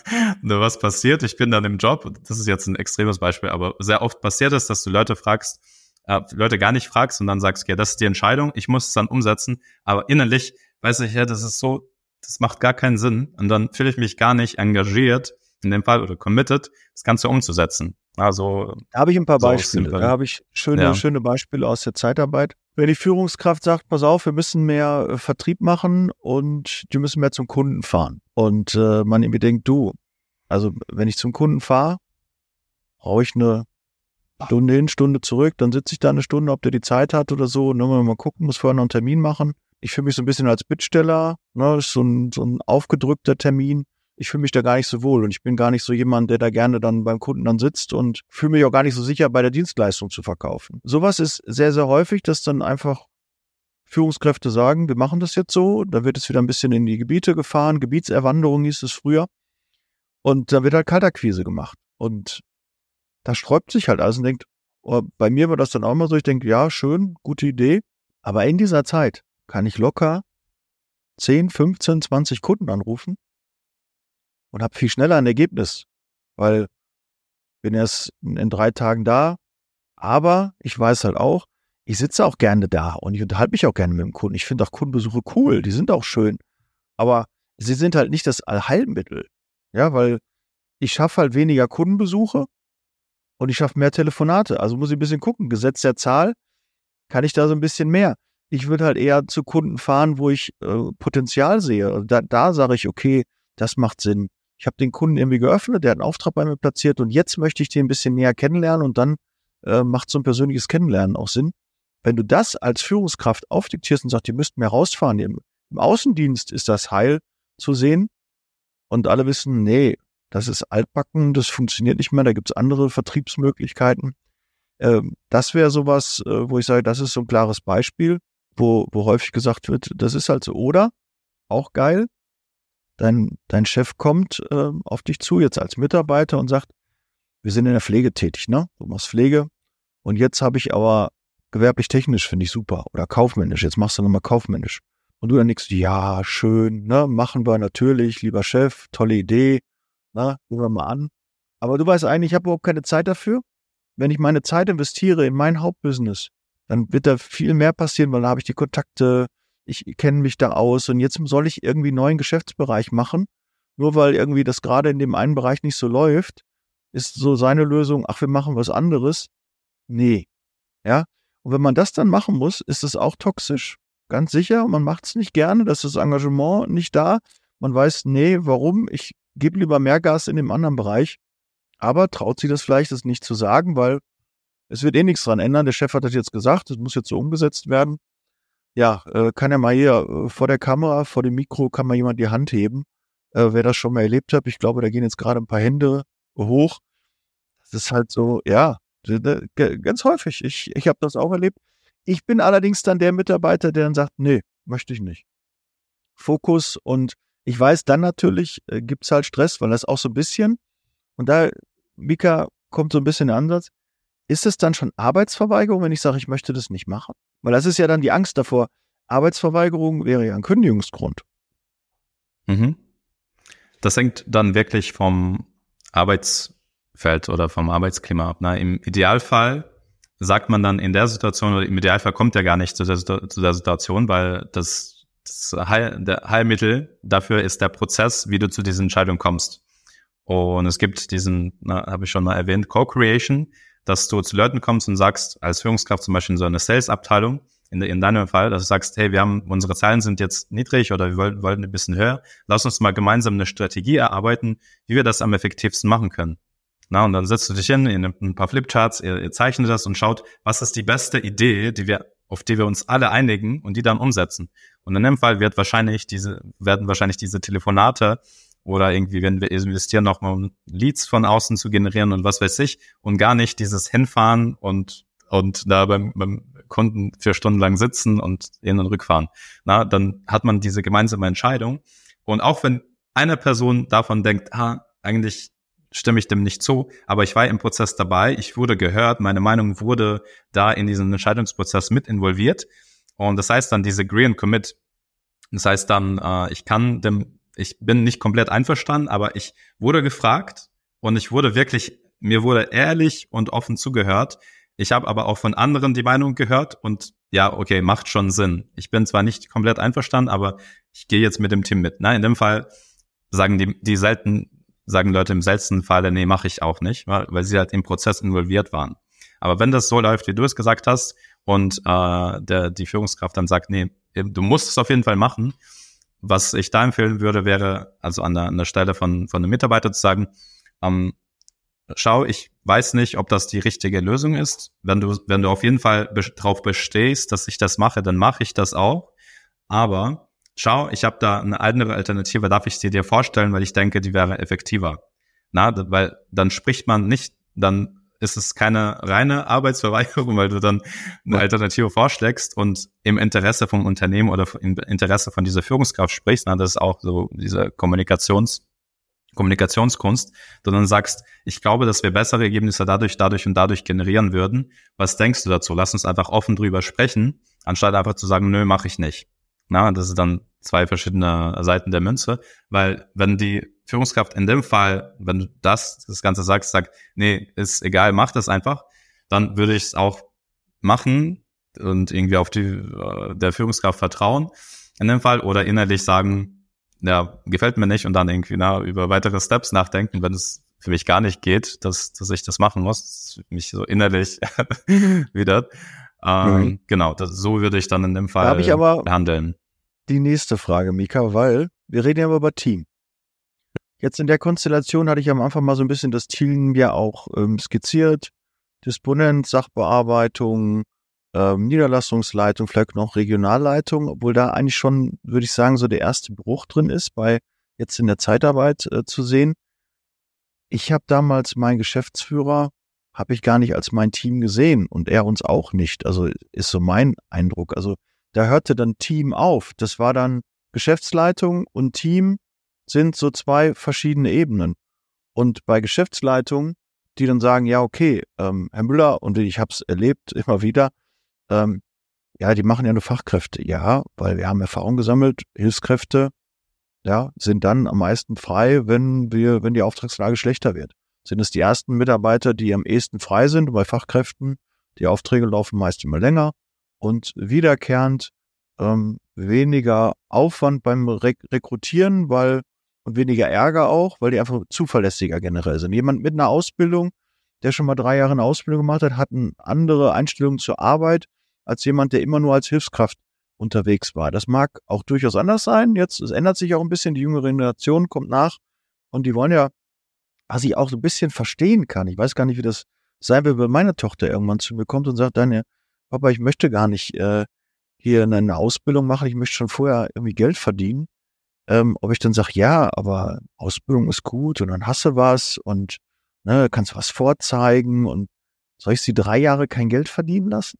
Speaker 1: Und was passiert? Ich bin dann im Job, das ist jetzt ein extremes Beispiel, aber sehr oft passiert es, dass du Leute fragst, äh, Leute gar nicht fragst und dann sagst, okay, das ist die Entscheidung, ich muss es dann umsetzen, aber innerlich weiß ich ja, das ist so, das macht gar keinen Sinn und dann fühle ich mich gar nicht engagiert in dem Fall oder committed, das Ganze umzusetzen. Also
Speaker 2: da habe ich ein paar so Beispiele. Da habe ich schöne, ja. schöne Beispiele aus der Zeitarbeit. Wenn die Führungskraft sagt, pass auf, wir müssen mehr äh, Vertrieb machen und die müssen mehr zum Kunden fahren. Und äh, man irgendwie denkt, du, also wenn ich zum Kunden fahre, brauche ich eine Stunde hin, Stunde zurück, dann sitze ich da eine Stunde, ob der die Zeit hat oder so, und dann mal gucken, muss vorher noch einen Termin machen. Ich fühle mich so ein bisschen als Bittsteller, ne, ist so ein, so ein aufgedrückter Termin ich fühle mich da gar nicht so wohl und ich bin gar nicht so jemand, der da gerne dann beim Kunden dann sitzt und fühle mich auch gar nicht so sicher, bei der Dienstleistung zu verkaufen. Sowas ist sehr, sehr häufig, dass dann einfach Führungskräfte sagen, wir machen das jetzt so, da wird es wieder ein bisschen in die Gebiete gefahren, Gebietserwanderung hieß es früher und da wird halt Kaltakquise gemacht und da sträubt sich halt alles und denkt, oh, bei mir war das dann auch mal so, ich denke, ja, schön, gute Idee, aber in dieser Zeit kann ich locker 10, 15, 20 Kunden anrufen und habe viel schneller ein Ergebnis, weil bin erst in drei Tagen da, aber ich weiß halt auch, ich sitze auch gerne da und ich unterhalte mich auch gerne mit dem Kunden. Ich finde auch Kundenbesuche cool, die sind auch schön, aber sie sind halt nicht das Allheilmittel, ja, weil ich schaffe halt weniger Kundenbesuche und ich schaffe mehr Telefonate. Also muss ich ein bisschen gucken. Gesetz der Zahl kann ich da so ein bisschen mehr. Ich würde halt eher zu Kunden fahren, wo ich äh, Potenzial sehe. Da, da sage ich, okay, das macht Sinn ich habe den Kunden irgendwie geöffnet, der hat einen Auftrag bei mir platziert und jetzt möchte ich den ein bisschen näher kennenlernen und dann äh, macht so ein persönliches Kennenlernen auch Sinn. Wenn du das als Führungskraft aufdiktierst und sagst, ihr müsst mehr rausfahren, im, im Außendienst ist das Heil zu sehen und alle wissen, nee, das ist altbacken, das funktioniert nicht mehr, da gibt's andere Vertriebsmöglichkeiten. Ähm, das wäre sowas, äh, wo ich sage, das ist so ein klares Beispiel, wo, wo häufig gesagt wird, das ist halt so. Oder auch geil. Dein, dein Chef kommt äh, auf dich zu, jetzt als Mitarbeiter und sagt, wir sind in der Pflege tätig, ne? Du machst Pflege. Und jetzt habe ich aber gewerblich-technisch, finde ich super. Oder kaufmännisch. Jetzt machst du nochmal kaufmännisch. Und du dann nichts, ja, schön, ne? Machen wir natürlich, lieber Chef, tolle Idee. Na, gehen wir mal an. Aber du weißt eigentlich, ich habe überhaupt keine Zeit dafür. Wenn ich meine Zeit investiere in mein Hauptbusiness, dann wird da viel mehr passieren, weil da habe ich die Kontakte, ich kenne mich da aus und jetzt soll ich irgendwie einen neuen Geschäftsbereich machen, nur weil irgendwie das gerade in dem einen Bereich nicht so läuft, ist so seine Lösung, ach, wir machen was anderes. Nee. Ja. Und wenn man das dann machen muss, ist es auch toxisch. Ganz sicher. Man macht es nicht gerne. Das ist das Engagement nicht da. Man weiß, nee, warum? Ich gebe lieber mehr Gas in dem anderen Bereich. Aber traut sich das vielleicht, das nicht zu sagen, weil es wird eh nichts dran ändern. Der Chef hat das jetzt gesagt, es muss jetzt so umgesetzt werden. Ja, äh, kann ja mal hier äh, vor der Kamera, vor dem Mikro, kann mal jemand die Hand heben, äh, wer das schon mal erlebt hat. Ich glaube, da gehen jetzt gerade ein paar Hände hoch. Das ist halt so, ja, ganz häufig. Ich, ich habe das auch erlebt. Ich bin allerdings dann der Mitarbeiter, der dann sagt, nee, möchte ich nicht. Fokus und ich weiß dann natürlich, äh, gibt's halt Stress, weil das auch so ein bisschen, und da, Mika, kommt so ein bisschen der Ansatz, ist es dann schon Arbeitsverweigerung, wenn ich sage, ich möchte das nicht machen? Weil das ist ja dann die Angst davor. Arbeitsverweigerung wäre ja ein Kündigungsgrund.
Speaker 1: Mhm. Das hängt dann wirklich vom Arbeitsfeld oder vom Arbeitsklima ab. Ne? Im Idealfall sagt man dann in der Situation, oder im Idealfall kommt ja gar nicht zu der, zu der Situation, weil das, das Heil, der Heilmittel dafür ist der Prozess, wie du zu dieser Entscheidung kommst. Und es gibt diesen, habe ich schon mal erwähnt, Co-Creation, dass du zu Leuten kommst und sagst, als Führungskraft zum Beispiel in so einer Sales-Abteilung, in, in deinem Fall, dass du sagst, hey, wir haben, unsere Zahlen sind jetzt niedrig oder wir wollen, wollen ein bisschen höher. Lass uns mal gemeinsam eine Strategie erarbeiten, wie wir das am effektivsten machen können. Na, und dann setzt du dich hin, ihr nehmt ein paar Flipcharts, ihr, ihr zeichnet das und schaut, was ist die beste Idee, die wir, auf die wir uns alle einigen und die dann umsetzen. Und in dem Fall wird wahrscheinlich diese, werden wahrscheinlich diese Telefonate oder irgendwie, wenn wir investieren, nochmal um Leads von außen zu generieren und was weiß ich und gar nicht dieses Hinfahren und und da beim, beim Kunden vier Stunden lang sitzen und hin und rückfahren. Na, dann hat man diese gemeinsame Entscheidung. Und auch wenn eine Person davon denkt, ah, eigentlich stimme ich dem nicht zu, aber ich war im Prozess dabei, ich wurde gehört, meine Meinung wurde da in diesen Entscheidungsprozess mit involviert. Und das heißt dann diese Agree and Commit. Das heißt dann, äh, ich kann dem, ich bin nicht komplett einverstanden, aber ich wurde gefragt und ich wurde wirklich, mir wurde ehrlich und offen zugehört. Ich habe aber auch von anderen die Meinung gehört und ja, okay, macht schon Sinn. Ich bin zwar nicht komplett einverstanden, aber ich gehe jetzt mit dem Team mit. Na, in dem Fall sagen die, die selten, sagen Leute im seltensten Falle, nee, mache ich auch nicht, weil, weil sie halt im Prozess involviert waren. Aber wenn das so läuft, wie du es gesagt hast, und äh, der, die Führungskraft dann sagt, nee, du musst es auf jeden Fall machen, was ich da empfehlen würde, wäre, also an der, an der Stelle von, von einem Mitarbeiter zu sagen, ähm, schau, ich weiß nicht, ob das die richtige Lösung ist. Wenn du, wenn du auf jeden Fall be drauf bestehst, dass ich das mache, dann mache ich das auch. Aber schau, ich habe da eine andere Alternative, darf ich sie dir vorstellen, weil ich denke, die wäre effektiver. Na, weil dann spricht man nicht, dann ist es keine reine Arbeitsverweigerung, weil du dann eine Alternative vorschlägst und im Interesse vom Unternehmen oder im Interesse von dieser Führungskraft sprichst. Na, das ist auch so diese Kommunikations- Kommunikationskunst, du dann sagst, ich glaube, dass wir bessere Ergebnisse dadurch, dadurch und dadurch generieren würden. Was denkst du dazu? Lass uns einfach offen drüber sprechen, anstatt einfach zu sagen, nö, mache ich nicht. Na, das ist dann zwei verschiedene Seiten der Münze, weil wenn die Führungskraft in dem Fall, wenn du das, das Ganze sagst, sagt, nee, ist egal, mach das einfach, dann würde ich es auch machen und irgendwie auf die äh, der Führungskraft vertrauen in dem Fall oder innerlich sagen, ja, gefällt mir nicht und dann irgendwie na, über weitere Steps nachdenken, wenn es für mich gar nicht geht, dass, dass ich das machen muss, mich so innerlich wieder. Ähm, mhm. Genau, das, so würde ich dann in dem Fall
Speaker 2: da ich aber
Speaker 1: handeln.
Speaker 2: Die nächste Frage, Mika, weil wir reden ja über Team. Jetzt in der Konstellation hatte ich am Anfang mal so ein bisschen das Team ja auch ähm, skizziert. Disponent, Sachbearbeitung, ähm, Niederlassungsleitung, vielleicht noch Regionalleitung, obwohl da eigentlich schon, würde ich sagen, so der erste Bruch drin ist, bei jetzt in der Zeitarbeit äh, zu sehen. Ich habe damals meinen Geschäftsführer, habe ich gar nicht als mein Team gesehen und er uns auch nicht. Also ist so mein Eindruck. Also da hörte dann Team auf. Das war dann Geschäftsleitung und Team sind so zwei verschiedene Ebenen. Und bei Geschäftsleitung, die dann sagen, ja, okay, ähm, Herr Müller, und ich habe es erlebt immer wieder, ähm, ja, die machen ja nur Fachkräfte. Ja, weil wir haben Erfahrung gesammelt, Hilfskräfte, ja, sind dann am meisten frei, wenn wir, wenn die Auftragslage schlechter wird. Sind es die ersten Mitarbeiter, die am ehesten frei sind bei Fachkräften, die Aufträge laufen meist immer länger und wiederkehrend ähm, weniger Aufwand beim Re Rekrutieren, weil weniger Ärger auch, weil die einfach zuverlässiger generell sind. Jemand mit einer Ausbildung, der schon mal drei Jahre eine Ausbildung gemacht hat, hat eine andere Einstellung zur Arbeit als jemand, der immer nur als Hilfskraft unterwegs war. Das mag auch durchaus anders sein. Jetzt, es ändert sich auch ein bisschen. Die jüngere Generation kommt nach und die wollen ja, was ich auch so ein bisschen verstehen kann. Ich weiß gar nicht, wie das sein wird, wenn meine Tochter irgendwann zu mir kommt und sagt, Daniel, Papa, ich möchte gar nicht äh, hier eine Ausbildung machen. Ich möchte schon vorher irgendwie Geld verdienen ähm, ob ich dann sage, ja, aber Ausbildung ist gut und dann hast du was und ne, kannst was vorzeigen und soll ich sie drei Jahre kein Geld verdienen lassen?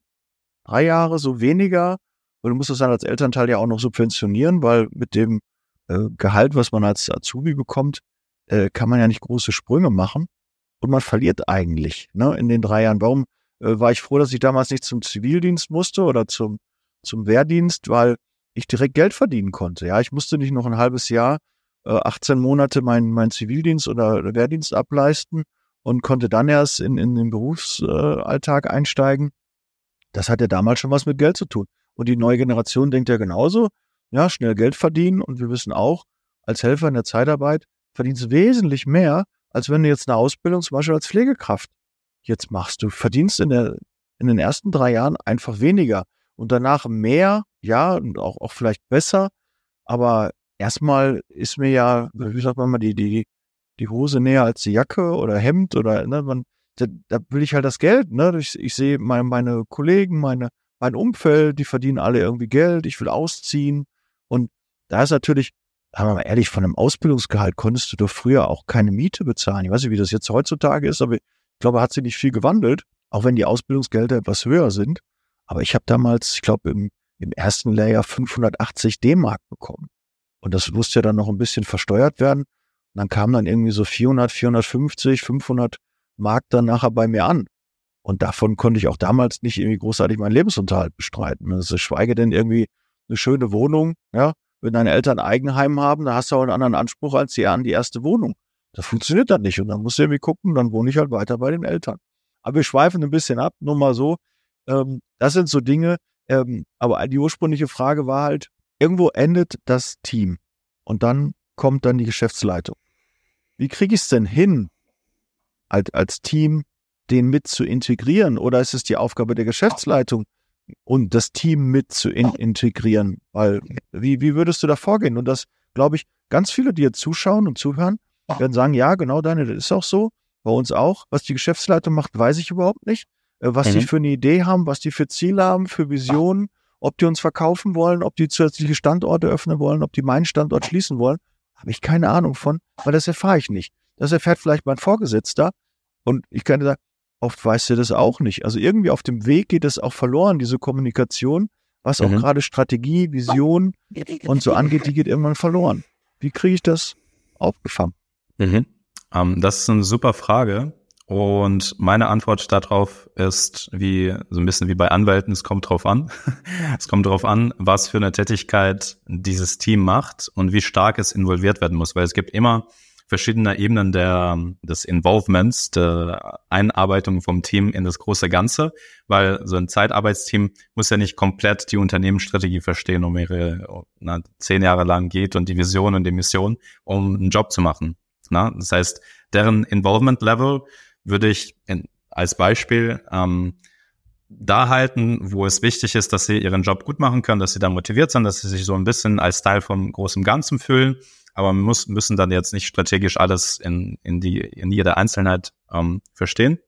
Speaker 2: Drei Jahre, so weniger? Und du musst das dann als Elternteil ja auch noch subventionieren, weil mit dem äh, Gehalt, was man als Azubi bekommt, äh, kann man ja nicht große Sprünge machen. Und man verliert eigentlich ne, in den drei Jahren. Warum äh, war ich froh, dass ich damals nicht zum Zivildienst musste oder zum, zum Wehrdienst, weil ich direkt Geld verdienen konnte. Ja, ich musste nicht noch ein halbes Jahr, äh, 18 Monate meinen mein Zivildienst oder Wehrdienst ableisten und konnte dann erst in, in den Berufsalltag äh, einsteigen. Das hat ja damals schon was mit Geld zu tun. Und die neue Generation denkt ja genauso, ja, schnell Geld verdienen. Und wir wissen auch, als Helfer in der Zeitarbeit verdienst du wesentlich mehr, als wenn du jetzt eine Ausbildung zum Beispiel als Pflegekraft jetzt machst. Du verdienst in, der, in den ersten drei Jahren einfach weniger und danach mehr, ja, und auch, auch vielleicht besser. Aber erstmal ist mir ja, wie sagt man mal, die, die, die Hose näher als die Jacke oder Hemd oder, ne, man, da, da will ich halt das Geld, ne, ich, ich sehe meine, meine Kollegen, meine, mein Umfeld, die verdienen alle irgendwie Geld, ich will ausziehen. Und da ist natürlich, sagen wir mal ehrlich, von einem Ausbildungsgehalt konntest du doch früher auch keine Miete bezahlen. Ich weiß nicht, wie das jetzt heutzutage ist, aber ich glaube, hat sich nicht viel gewandelt, auch wenn die Ausbildungsgelder etwas höher sind. Aber ich habe damals, ich glaube, im, im ersten Layer 580 D-Mark bekommen. Und das musste ja dann noch ein bisschen versteuert werden. Und dann kam dann irgendwie so 400, 450, 500 Mark dann nachher bei mir an. Und davon konnte ich auch damals nicht irgendwie großartig meinen Lebensunterhalt bestreiten. Also schweige denn irgendwie eine schöne Wohnung, ja. Wenn deine Eltern Eigenheim haben, da hast du auch einen anderen Anspruch als die an die erste Wohnung. Das funktioniert dann nicht. Und dann musst du irgendwie gucken, dann wohne ich halt weiter bei den Eltern. Aber wir schweifen ein bisschen ab, nur mal so. Ähm, das sind so Dinge, ähm, aber die ursprüngliche Frage war halt, irgendwo endet das Team und dann kommt dann die Geschäftsleitung. Wie kriege ich es denn hin, als, als Team den mit zu integrieren? Oder ist es die Aufgabe der Geschäftsleitung, und das Team mit zu in integrieren? Weil, wie, wie würdest du da vorgehen? Und das, glaube ich, ganz viele, die jetzt zuschauen und zuhören, werden sagen, ja, genau, Daniel, das ist auch so. Bei uns auch. Was die Geschäftsleitung macht, weiß ich überhaupt nicht. Äh, was mhm. die für eine Idee haben, was die für Ziele haben, für Visionen, ob die uns verkaufen wollen, ob die zusätzliche Standorte öffnen wollen, ob die meinen Standort schließen wollen, habe ich keine Ahnung von, weil das erfahre ich nicht. Das erfährt vielleicht mein Vorgesetzter und ich kann sagen, oft weißt du das auch nicht. Also irgendwie auf dem Weg geht es auch verloren, diese Kommunikation, was auch mhm. gerade Strategie, Vision und so angeht, die geht irgendwann verloren. Wie kriege ich das aufgefangen?
Speaker 1: Mhm. Um, ähm, das ist eine super Frage. Und meine Antwort darauf ist wie so ein bisschen wie bei Anwälten, es kommt drauf an. es kommt drauf an, was für eine Tätigkeit dieses Team macht und wie stark es involviert werden muss, weil es gibt immer verschiedene Ebenen der, des Involvements, der Einarbeitung vom Team in das große Ganze, weil so ein Zeitarbeitsteam muss ja nicht komplett die Unternehmensstrategie verstehen, um ihre na, zehn Jahre lang geht und die Vision und die Mission, um einen Job zu machen. Na? Das heißt, deren Involvement Level würde ich in, als Beispiel ähm, da halten, wo es wichtig ist, dass sie ihren Job gut machen können, dass sie da motiviert sind, dass sie sich so ein bisschen als Teil vom großen Ganzen fühlen. Aber muss, müssen dann jetzt nicht strategisch alles in, in, die, in jeder Einzelheit ähm, verstehen.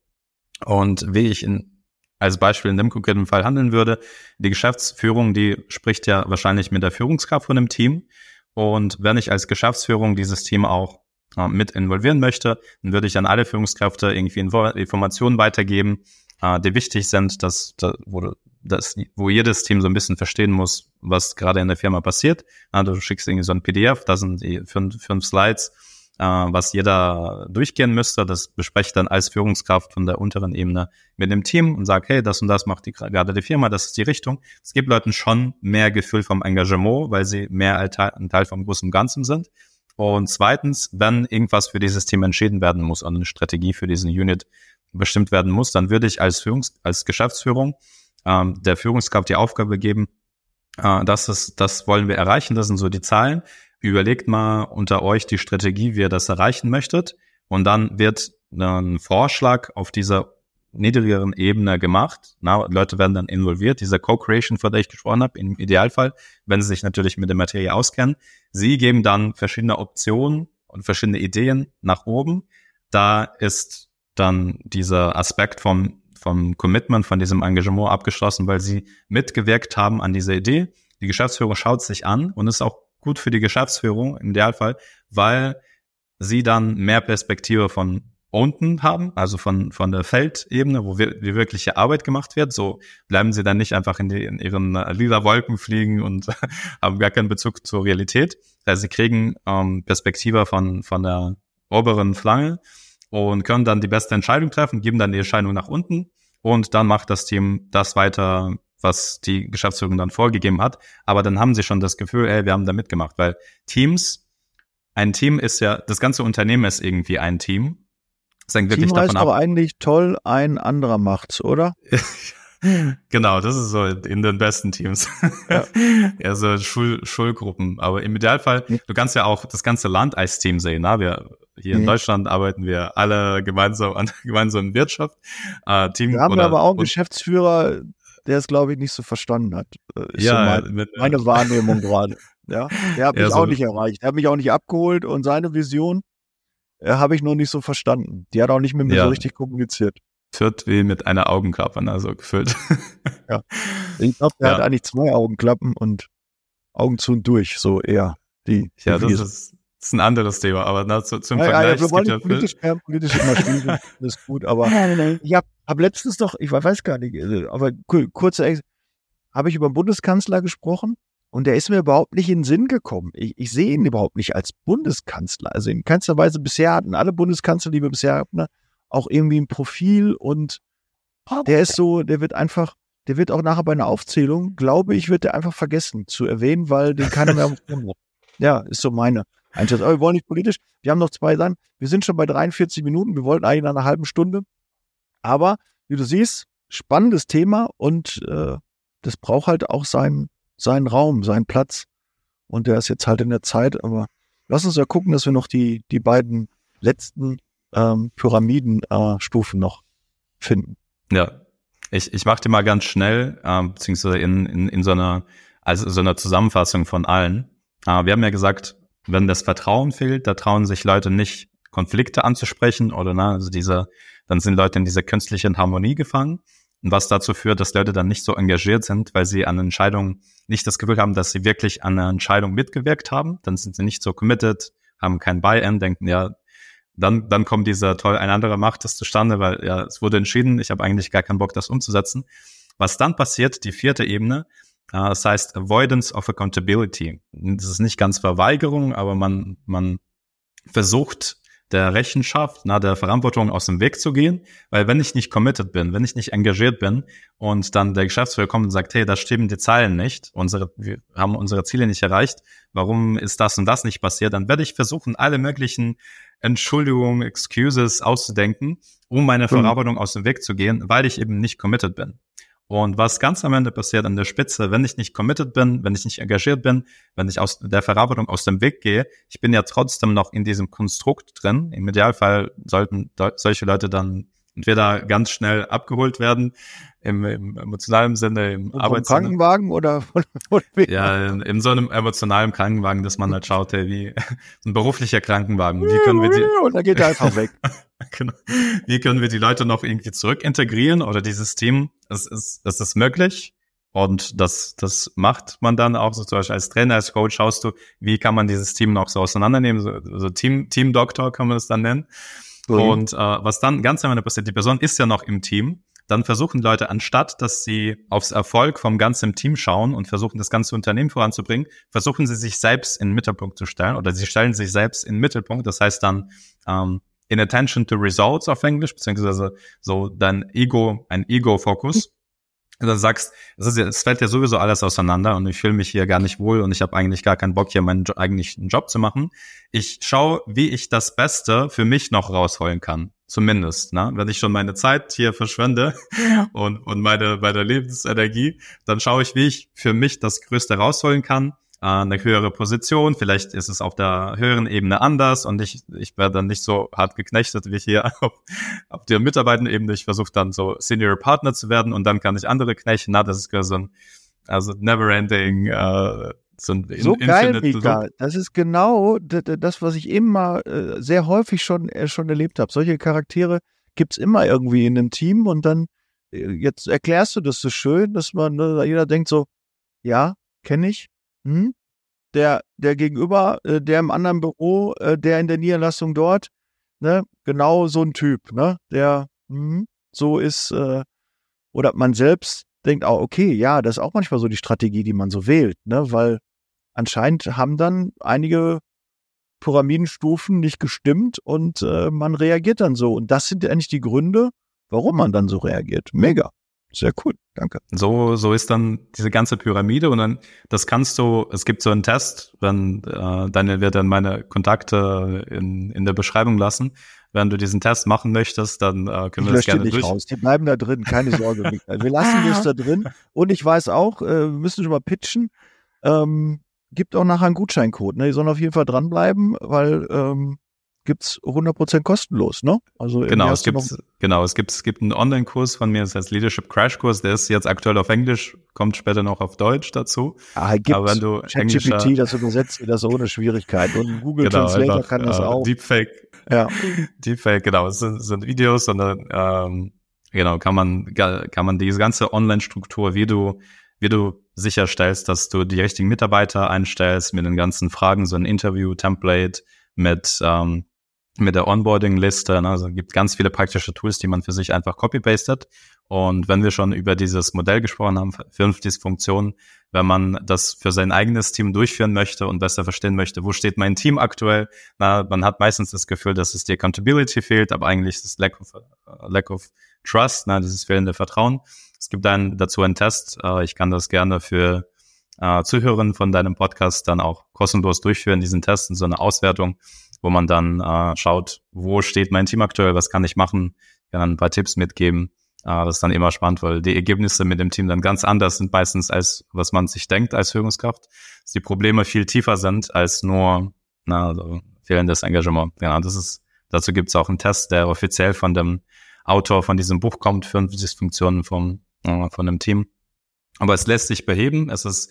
Speaker 1: Und wie ich in, als Beispiel in dem konkreten Fall handeln würde, die Geschäftsführung, die spricht ja wahrscheinlich mit der Führungskraft von dem Team. Und wenn ich als Geschäftsführung dieses Team auch äh, mit involvieren möchte, dann würde ich an alle Führungskräfte irgendwie Informationen weitergeben, äh, die wichtig sind, dass, dass wo, das, wo jedes Team so ein bisschen verstehen muss, was gerade in der Firma passiert. Ja, du schickst irgendwie so ein PDF, da sind die fünf, fünf Slides, äh, was jeder durchgehen müsste. Das bespreche dann als Führungskraft von der unteren Ebene mit dem Team und sage, hey, das und das macht die, gerade die Firma, das ist die Richtung. Es gibt Leuten schon mehr Gefühl vom Engagement, weil sie mehr ein Teil vom großen Ganzen sind. Und zweitens, wenn irgendwas für dieses Team entschieden werden muss, und eine Strategie für diesen Unit bestimmt werden muss, dann würde ich als Führungs als Geschäftsführung ähm, der Führungskraft die Aufgabe geben, äh, das ist, das wollen wir erreichen, das sind so die Zahlen. Überlegt mal unter euch die Strategie, wie ihr das erreichen möchtet. Und dann wird ein Vorschlag auf dieser niedrigeren Ebene gemacht. Na, Leute werden dann involviert. Dieser Co-Creation, von der ich gesprochen habe, im Idealfall, wenn sie sich natürlich mit der Materie auskennen. Sie geben dann verschiedene Optionen und verschiedene Ideen nach oben. Da ist dann dieser Aspekt vom, vom Commitment, von diesem Engagement abgeschlossen, weil sie mitgewirkt haben an dieser Idee. Die Geschäftsführung schaut sich an und ist auch gut für die Geschäftsführung im Idealfall, weil sie dann mehr Perspektive von unten haben, also von, von der Feldebene, wo wir, die wirkliche Arbeit gemacht wird. So bleiben sie dann nicht einfach in, die, in ihren äh, lila Wolken fliegen und haben gar keinen Bezug zur Realität. Also sie kriegen ähm, Perspektive von, von der oberen Flange und können dann die beste Entscheidung treffen, geben dann die Entscheidung nach unten und dann macht das Team das weiter, was die Geschäftsführung dann vorgegeben hat. Aber dann haben sie schon das Gefühl, ey, wir haben da mitgemacht, weil Teams, ein Team ist ja, das ganze Unternehmen ist irgendwie ein Team.
Speaker 2: Das hängt wirklich davon ab. aber eigentlich toll, ein anderer macht's, oder?
Speaker 1: genau, das ist so in den besten Teams. Ja, so Schul Schulgruppen. Aber im Idealfall, du kannst ja auch das ganze Land als Team sehen. Na? Wir, hier mhm. in Deutschland arbeiten wir alle gemeinsam an der gemeinsamen Wirtschaft.
Speaker 2: Äh, Team wir haben oder, aber auch einen Geschäftsführer, der es, glaube ich, nicht so verstanden hat.
Speaker 1: Äh, ist ja, so mein,
Speaker 2: mit, meine Wahrnehmung gerade. Ja, der hat mich ja, so auch nicht erreicht. Der hat mich auch nicht abgeholt und seine Vision äh, habe ich noch nicht so verstanden. Die hat auch nicht mit mir ja. so richtig kommuniziert
Speaker 1: wird wie mit einer Augenklappe, also gefüllt.
Speaker 2: ja. Ich glaube, der ja. hat eigentlich zwei Augenklappen und Augen zu und durch, so eher die.
Speaker 1: Ja, das ist, das ist, ein anderes Thema, aber na, zu, zum
Speaker 2: ja,
Speaker 1: Vergleich.
Speaker 2: Ja, wir wollen nicht politisch, ja, politisch immer spielen, das ist gut, aber ich habe hab letztens doch, ich weiß gar nicht, äh, aber kurze, habe ich über den Bundeskanzler gesprochen und der ist mir überhaupt nicht in den Sinn gekommen. Ich, ich sehe ihn überhaupt nicht als Bundeskanzler. Also in keinster Weise bisher hatten alle Bundeskanzler, die wir bisher hatten, ne, auch irgendwie ein Profil und der ist so, der wird einfach, der wird auch nachher bei einer Aufzählung, glaube ich, wird der einfach vergessen zu erwähnen, weil den keiner mehr Ja, ist so meine Einschätzung. Aber wir wollen nicht politisch. Wir haben noch zwei Sachen. Wir sind schon bei 43 Minuten. Wir wollten eigentlich nach einer halben Stunde. Aber wie du siehst, spannendes Thema und äh, das braucht halt auch seinen, seinen Raum, seinen Platz. Und der ist jetzt halt in der Zeit. Aber lass uns ja gucken, dass wir noch die, die beiden letzten ähm, Pyramidenstufen äh, noch finden.
Speaker 1: Ja, ich, ich mache die mal ganz schnell, äh, beziehungsweise in, in, in so einer, also so einer Zusammenfassung von allen. Äh, wir haben ja gesagt, wenn das Vertrauen fehlt, da trauen sich Leute nicht, Konflikte anzusprechen oder na, also diese, dann sind Leute in dieser künstlichen Harmonie gefangen. Und was dazu führt, dass Leute dann nicht so engagiert sind, weil sie an Entscheidungen nicht das Gefühl haben, dass sie wirklich an einer Entscheidung mitgewirkt haben. Dann sind sie nicht so committed, haben kein Buy-in, denken, ja, dann, dann kommt dieser toll, ein anderer macht das zustande, weil ja, es wurde entschieden, ich habe eigentlich gar keinen Bock, das umzusetzen. Was dann passiert, die vierte Ebene, äh, das heißt Avoidance of Accountability. Das ist nicht ganz Verweigerung, aber man, man versucht der Rechenschaft, na, der Verantwortung aus dem Weg zu gehen, weil wenn ich nicht committed bin, wenn ich nicht engagiert bin und dann der Geschäftsführer kommt und sagt, hey, da stimmen die Zahlen nicht, unsere, wir haben unsere Ziele nicht erreicht, warum ist das und das nicht passiert, dann werde ich versuchen, alle möglichen Entschuldigungen, Excuses auszudenken, um meine mhm. Verarbeitung aus dem Weg zu gehen, weil ich eben nicht committed bin. Und was ganz am Ende passiert an der Spitze, wenn ich nicht committed bin, wenn ich nicht engagiert bin, wenn ich aus der Verarbeitung aus dem Weg gehe, ich bin ja trotzdem noch in diesem Konstrukt drin. Im Idealfall sollten solche Leute dann entweder ganz schnell abgeholt werden, im, im emotionalen Sinne, im Arbeitssinne.
Speaker 2: Krankenwagen oder,
Speaker 1: oder Ja, in, in, so einem emotionalen Krankenwagen, dass man halt schaut, hey, wie ein beruflicher Krankenwagen, wie können wir die
Speaker 2: und dann geht er einfach weg.
Speaker 1: genau. Wie können wir die Leute noch irgendwie zurück integrieren oder dieses Team, es ist, es ist möglich. Und das, das macht man dann auch so zum Beispiel als Trainer, als Coach schaust du, wie kann man dieses Team noch so auseinandernehmen, so, so Team, Team Doktor kann man es dann nennen. Mhm. Und äh, was dann ganz am Ende passiert, die Person ist ja noch im Team, dann versuchen Leute, anstatt dass sie aufs Erfolg vom ganzen Team schauen und versuchen, das ganze Unternehmen voranzubringen, versuchen sie sich selbst in den Mittelpunkt zu stellen oder sie stellen sich selbst in den Mittelpunkt. Das heißt dann, ähm, in attention to results auf Englisch, beziehungsweise so dein Ego, ein Ego-Fokus dann sagst, es, ist es fällt ja sowieso alles auseinander und ich fühle mich hier gar nicht wohl und ich habe eigentlich gar keinen Bock, hier meinen eigentlichen Job zu machen. Ich schaue, wie ich das Beste für mich noch rausholen kann. Zumindest, ne? Wenn ich schon meine Zeit hier verschwende und, und meine, meine Lebensenergie, dann schaue ich, wie ich für mich das Größte rausholen kann äh, eine höhere Position. Vielleicht ist es auf der höheren Ebene anders und ich, ich werde dann nicht so hart geknechtet wie hier auf, auf der Mitarbeitenebene. Ich versuche dann so Senior Partner zu werden und dann kann ich andere knechten. Na, das ist so ein also never-ending äh,
Speaker 2: so, ein so geil, Mika. Das ist genau das, was ich immer äh, sehr häufig schon, äh, schon erlebt habe. Solche Charaktere gibt's immer irgendwie in einem Team und dann äh, jetzt erklärst du das so schön, dass man ne, jeder denkt so, ja, kenne ich, hm? Der, der gegenüber, der im anderen Büro, der in der Niederlassung dort, ne, genau so ein Typ, ne, der hm, so ist, oder man selbst denkt auch, okay, ja, das ist auch manchmal so die Strategie, die man so wählt, ne, weil anscheinend haben dann einige Pyramidenstufen nicht gestimmt und äh, man reagiert dann so. Und das sind eigentlich die Gründe, warum man dann so reagiert. Mega. Sehr cool, danke.
Speaker 1: So, so ist dann diese ganze Pyramide und dann, das kannst du, es gibt so einen Test, wenn äh, Daniel wird dann meine Kontakte in, in der Beschreibung lassen. Wenn du diesen Test machen möchtest, dann äh, können ich wir das gerne
Speaker 2: nicht
Speaker 1: durch.
Speaker 2: Raus. Die bleiben da drin, keine Sorge. wir lassen das da drin. Und ich weiß auch, äh, wir müssen schon mal pitchen. Ähm, gibt auch nachher einen Gutscheincode. Ne? Die sollen auf jeden Fall dranbleiben, weil ähm, gibt's 100% kostenlos, ne?
Speaker 1: Also genau, es gibt genau, es gibt es gibt einen Online-Kurs von mir, das heißt Leadership Crash Kurs, der ist jetzt aktuell auf Englisch, kommt später noch auf Deutsch dazu.
Speaker 2: Ah, gibt Aber wenn du ChatGPT, das übersetzt das ohne Schwierigkeit und Google genau, Translator einfach, kann das äh, auch.
Speaker 1: Deepfake. Ja. Deepfake, genau, es sind, sind Videos und dann ähm, genau, kann man kann man diese ganze Online-Struktur, wie du wie du sicherstellst, dass du die richtigen Mitarbeiter einstellst mit den ganzen Fragen, so ein Interview-Template mit ähm, mit der Onboarding-Liste. Ne? Also gibt ganz viele praktische Tools, die man für sich einfach copy-pastet. Und wenn wir schon über dieses Modell gesprochen haben, 50 Funktionen, wenn man das für sein eigenes Team durchführen möchte und besser verstehen möchte, wo steht mein Team aktuell, na, man hat meistens das Gefühl, dass es die Accountability fehlt, aber eigentlich ist es Lack of, uh, Lack of Trust, na, dieses fehlende Vertrauen. Es gibt dann dazu einen Test. Uh, ich kann das gerne für uh, Zuhörerinnen von deinem Podcast dann auch kostenlos durchführen, diesen Test in so eine Auswertung wo man dann äh, schaut, wo steht mein Team aktuell, was kann ich machen, kann dann ein paar Tipps mitgeben. Äh, das ist dann immer spannend, weil die Ergebnisse mit dem Team dann ganz anders sind meistens, als was man sich denkt als Führungskraft. Dass die Probleme viel tiefer sind als nur na, also fehlendes Engagement. Ja, das ist, dazu gibt es auch einen Test, der offiziell von dem Autor von diesem Buch kommt, 50 Funktionen vom, äh, von dem Team. Aber es lässt sich beheben. Es ist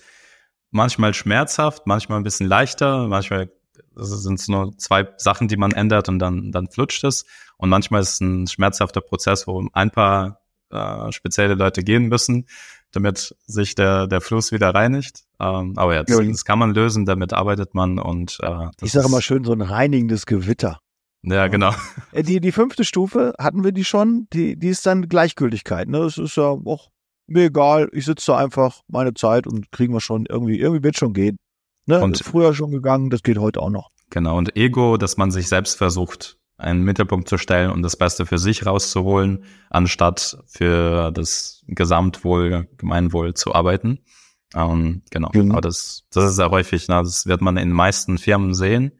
Speaker 1: manchmal schmerzhaft, manchmal ein bisschen leichter, manchmal das sind nur zwei Sachen, die man ändert und dann, dann flutscht es. Und manchmal ist es ein schmerzhafter Prozess, wo ein paar äh, spezielle Leute gehen müssen, damit sich der, der Fluss wieder reinigt. Ähm, aber ja das, das, kann man lösen, damit arbeitet man und äh,
Speaker 2: Ich sage mal schön, so ein reinigendes Gewitter.
Speaker 1: Ja, genau.
Speaker 2: Äh, die, die fünfte Stufe hatten wir die schon, die, die ist dann Gleichgültigkeit. Ne? Das ist ja auch mir egal, ich sitze da einfach meine Zeit und kriegen wir schon irgendwie, irgendwie wird schon gehen. Ne? Und ist früher schon gegangen, das geht heute auch noch.
Speaker 1: Genau, und Ego, dass man sich selbst versucht, einen Mittelpunkt zu stellen und das Beste für sich rauszuholen, anstatt für das Gesamtwohl, Gemeinwohl zu arbeiten. Ähm, genau, mhm. aber das, das ist sehr häufig, ne? das wird man in den meisten Firmen sehen.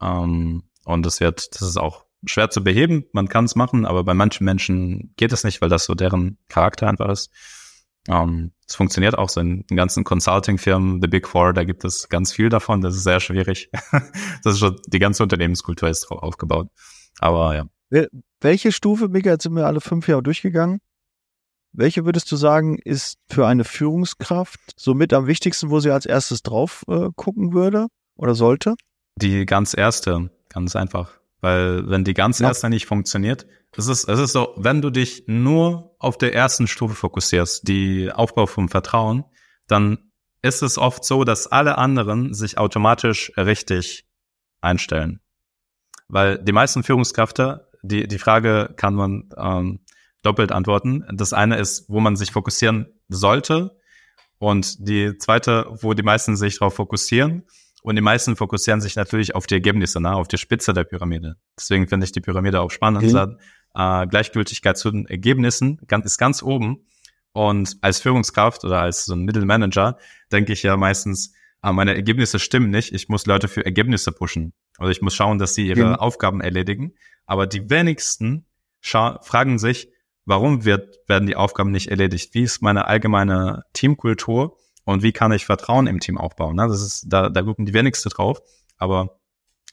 Speaker 1: Ähm, und das wird, das ist auch schwer zu beheben. Man kann es machen, aber bei manchen Menschen geht es nicht, weil das so deren Charakter einfach ist. Ähm, es funktioniert auch so in den ganzen Consulting-Firmen, The Big Four, da gibt es ganz viel davon. Das ist sehr schwierig. das ist schon, die ganze Unternehmenskultur ist drauf aufgebaut. Aber ja.
Speaker 2: Welche Stufe, Mika, jetzt sind wir alle fünf Jahre durchgegangen. Welche würdest du sagen, ist für eine Führungskraft somit am wichtigsten, wo sie als erstes drauf äh, gucken würde oder sollte?
Speaker 1: Die ganz erste, ganz einfach. Weil wenn die ganz ja. erste nicht funktioniert, es ist, es ist so, wenn du dich nur auf der ersten Stufe fokussierst, die Aufbau vom Vertrauen, dann ist es oft so, dass alle anderen sich automatisch richtig einstellen. Weil die meisten Führungskräfte, die, die Frage kann man ähm, doppelt antworten. Das eine ist, wo man sich fokussieren sollte. Und die zweite, wo die meisten sich darauf fokussieren. Und die meisten fokussieren sich natürlich auf die Ergebnisse, ne, auf die Spitze der Pyramide. Deswegen finde ich die Pyramide auch spannend. Mhm. Äh, Gleichgültigkeit zu den Ergebnissen ist ganz oben. Und als Führungskraft oder als so ein Mittelmanager denke ich ja meistens, ah, meine Ergebnisse stimmen nicht. Ich muss Leute für Ergebnisse pushen. Also ich muss schauen, dass sie ihre mhm. Aufgaben erledigen. Aber die wenigsten fragen sich, warum wird, werden die Aufgaben nicht erledigt? Wie ist meine allgemeine Teamkultur? Und wie kann ich Vertrauen im Team aufbauen? Ne? Das ist, da, da gucken die wenigste drauf. Aber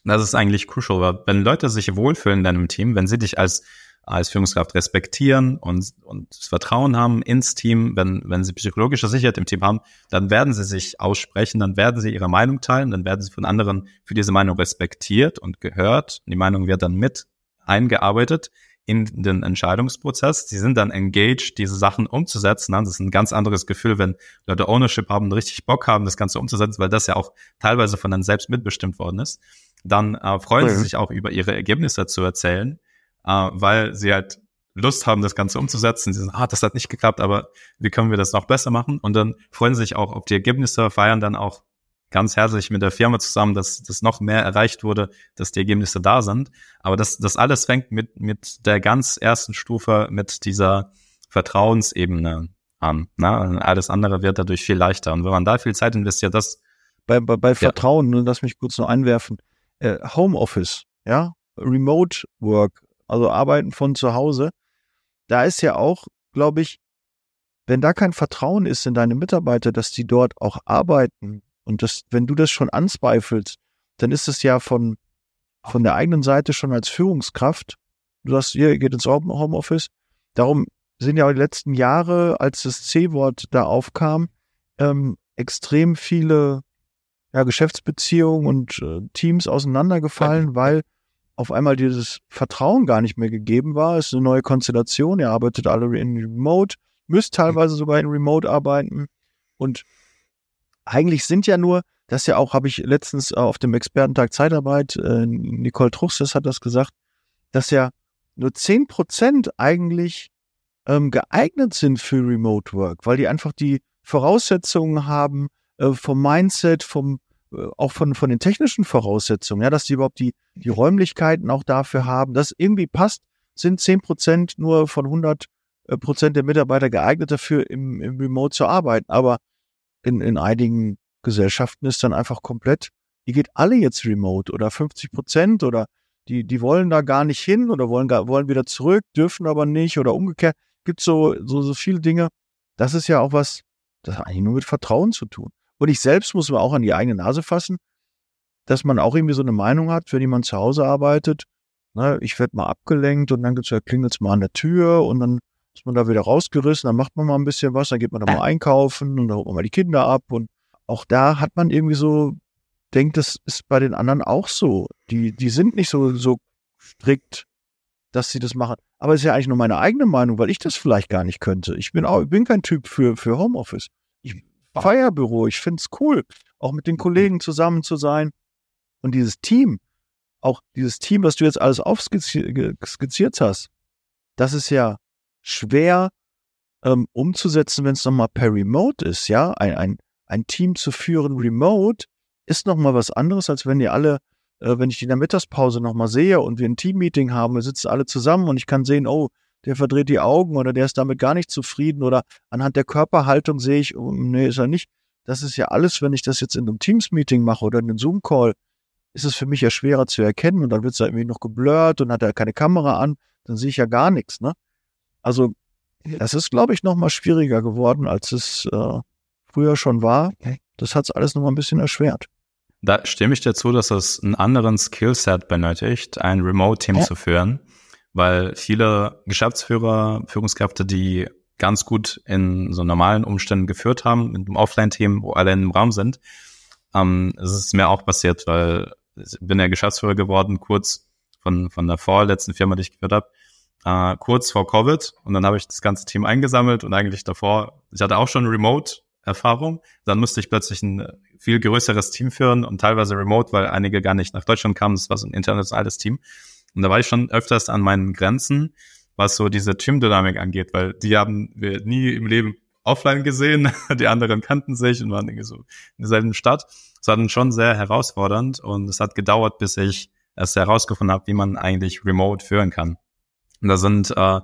Speaker 1: das ist eigentlich crucial, weil wenn Leute sich wohlfühlen in deinem Team, wenn sie dich als als Führungskraft respektieren und, und Vertrauen haben ins Team, wenn, wenn sie psychologische Sicherheit im Team haben, dann werden sie sich aussprechen, dann werden sie ihre Meinung teilen, dann werden sie von anderen für diese Meinung respektiert und gehört. Die Meinung wird dann mit eingearbeitet in den Entscheidungsprozess. Sie sind dann engaged, diese Sachen umzusetzen. Das ist ein ganz anderes Gefühl, wenn Leute Ownership haben und richtig Bock haben, das Ganze umzusetzen, weil das ja auch teilweise von dann selbst mitbestimmt worden ist. Dann äh, freuen mhm. sie sich auch über ihre Ergebnisse zu erzählen, äh, weil sie halt Lust haben, das Ganze umzusetzen. Sie sagen, ah, das hat nicht geklappt, aber wie können wir das noch besser machen? Und dann freuen sie sich auch auf die Ergebnisse, feiern dann auch ganz herzlich mit der Firma zusammen, dass das noch mehr erreicht wurde, dass die Ergebnisse da sind. Aber das, das alles fängt mit, mit der ganz ersten Stufe, mit dieser Vertrauensebene an. Ne? Alles andere wird dadurch viel leichter. Und wenn man da viel Zeit investiert, das.
Speaker 2: Bei, bei, bei Vertrauen, ja. lass mich kurz noch einwerfen. Äh, Homeoffice, ja, Remote Work, also Arbeiten von zu Hause. Da ist ja auch, glaube ich, wenn da kein Vertrauen ist in deine Mitarbeiter, dass die dort auch arbeiten, und das, wenn du das schon anzweifelst, dann ist es ja von, von der eigenen Seite schon als Führungskraft. Du sagst, ihr geht ins Homeoffice. Darum sind ja die letzten Jahre, als das C-Wort da aufkam, ähm, extrem viele ja, Geschäftsbeziehungen und äh, Teams auseinandergefallen, weil auf einmal dieses Vertrauen gar nicht mehr gegeben war. Es ist eine neue Konstellation. Ihr arbeitet alle in Remote, müsst teilweise sogar in Remote arbeiten. Und eigentlich sind ja nur, das ja auch, habe ich letztens auf dem Expertentag Zeitarbeit, äh, Nicole Truchsess hat das gesagt, dass ja nur zehn Prozent eigentlich ähm, geeignet sind für Remote Work, weil die einfach die Voraussetzungen haben, äh, vom Mindset, vom äh, auch von, von den technischen Voraussetzungen, ja, dass die überhaupt die, die Räumlichkeiten auch dafür haben, dass irgendwie passt, sind zehn Prozent nur von 100 äh, Prozent der Mitarbeiter geeignet dafür, im, im Remote zu arbeiten. Aber in, in einigen Gesellschaften ist dann einfach komplett, ihr geht alle jetzt remote oder 50 Prozent oder die, die wollen da gar nicht hin oder wollen, wollen wieder zurück, dürfen aber nicht oder umgekehrt. Gibt so, so, so viele Dinge. Das ist ja auch was, das hat eigentlich nur mit Vertrauen zu tun. Und ich selbst muss mir auch an die eigene Nase fassen, dass man auch irgendwie so eine Meinung hat, wenn jemand zu Hause arbeitet, ne, ich werde mal abgelenkt und dann klingelt es mal an der Tür und dann ist man da wieder rausgerissen, dann macht man mal ein bisschen was, dann geht man da mal einkaufen und dann holt man mal die Kinder ab und auch da hat man irgendwie so, denkt, das ist bei den anderen auch so. Die, die sind nicht so, so strikt, dass sie das machen. Aber es ist ja eigentlich nur meine eigene Meinung, weil ich das vielleicht gar nicht könnte. Ich bin auch, ich bin kein Typ für, für Homeoffice. Ich Feierbüro, ich finde es cool, auch mit den Kollegen zusammen zu sein. Und dieses Team, auch dieses Team, was du jetzt alles aufskizziert hast, das ist ja schwer ähm, umzusetzen, wenn es nochmal per Remote ist, ja. Ein, ein, ein Team zu führen remote ist nochmal was anderes, als wenn ihr alle, äh, wenn ich die in der Mittagspause nochmal sehe und wir ein Teammeeting haben, wir sitzen alle zusammen und ich kann sehen, oh, der verdreht die Augen oder der ist damit gar nicht zufrieden oder anhand der Körperhaltung sehe ich, oh, nee, ist er nicht. Das ist ja alles, wenn ich das jetzt in einem Teams-Meeting mache oder in einem Zoom-Call, ist es für mich ja schwerer zu erkennen und dann wird es da irgendwie noch geblurrt und hat er keine Kamera an, dann sehe ich ja gar nichts, ne? Also das ist, glaube ich, noch mal schwieriger geworden, als es äh, früher schon war. Das hat es alles noch mal ein bisschen erschwert.
Speaker 1: Da stimme ich dazu, dass es einen anderen Skillset benötigt, ein Remote-Team ja. zu führen, weil viele Geschäftsführer, Führungskräfte, die ganz gut in so normalen Umständen geführt haben, mit einem Offline-Team, wo alle in einem Raum sind, ähm, es ist mir auch passiert, weil ich bin ja Geschäftsführer geworden, kurz von, von der vorletzten Firma, die ich geführt habe äh, kurz vor Covid und dann habe ich das ganze Team eingesammelt und eigentlich davor, ich hatte auch schon Remote-Erfahrung, dann musste ich plötzlich ein äh, viel größeres Team führen und teilweise Remote, weil einige gar nicht nach Deutschland kamen, das war so ein internationales Team. Und da war ich schon öfters an meinen Grenzen was so diese Teamdynamik angeht, weil die haben wir nie im Leben offline gesehen, die anderen kannten sich und waren irgendwie so in derselben Stadt. Es war dann schon sehr herausfordernd und es hat gedauert, bis ich erst herausgefunden habe, wie man eigentlich remote führen kann. Und da sind, äh,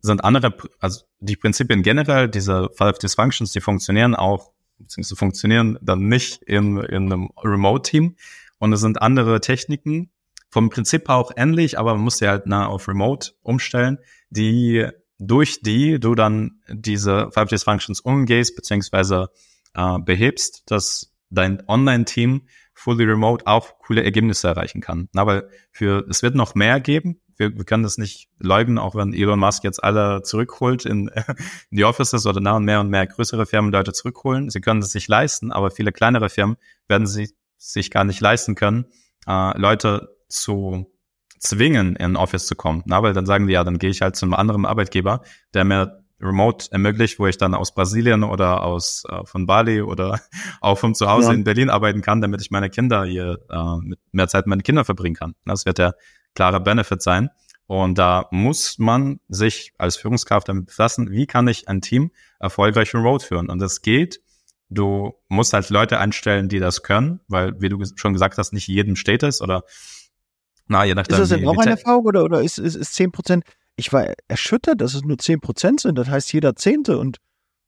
Speaker 1: sind andere, also die Prinzipien generell, diese Five Dysfunctions, die funktionieren auch, beziehungsweise funktionieren dann nicht in, in einem Remote-Team. Und es sind andere Techniken, vom Prinzip auch ähnlich, aber man muss sie halt nah auf Remote umstellen, die durch die du dann diese Five Dysfunctions umgehst, beziehungsweise äh, behebst, dass dein Online-Team fully remote auch coole Ergebnisse erreichen kann. Aber für, es wird noch mehr geben. Wir, wir können das nicht leugnen, auch wenn Elon Musk jetzt alle zurückholt in, in die Offices oder nach und mehr und mehr größere Firmen Leute zurückholen. Sie können es sich leisten, aber viele kleinere Firmen werden sie sich gar nicht leisten können, äh, Leute zu zwingen, in ein Office zu kommen. Na, weil dann sagen die, ja, dann gehe ich halt zu einem anderen Arbeitgeber, der mir remote ermöglicht, wo ich dann aus Brasilien oder aus äh, von Bali oder auch von zu Hause ja. in Berlin arbeiten kann, damit ich meine Kinder hier äh, mit mehr Zeit mit meinen Kindern verbringen kann. Das wird der klare Benefit sein. Und da muss man sich als Führungskraft damit befassen, wie kann ich ein Team erfolgreich remote führen? Und das geht. Du musst halt Leute einstellen, die das können, weil, wie du schon gesagt hast, nicht jedem steht es oder
Speaker 2: na, je nachdem. Ist das denn auch eine Erfahrung oder, oder ist, ist, ist 10 Prozent? Ich war erschüttert, dass es nur 10 Prozent sind. Das heißt, jeder Zehnte und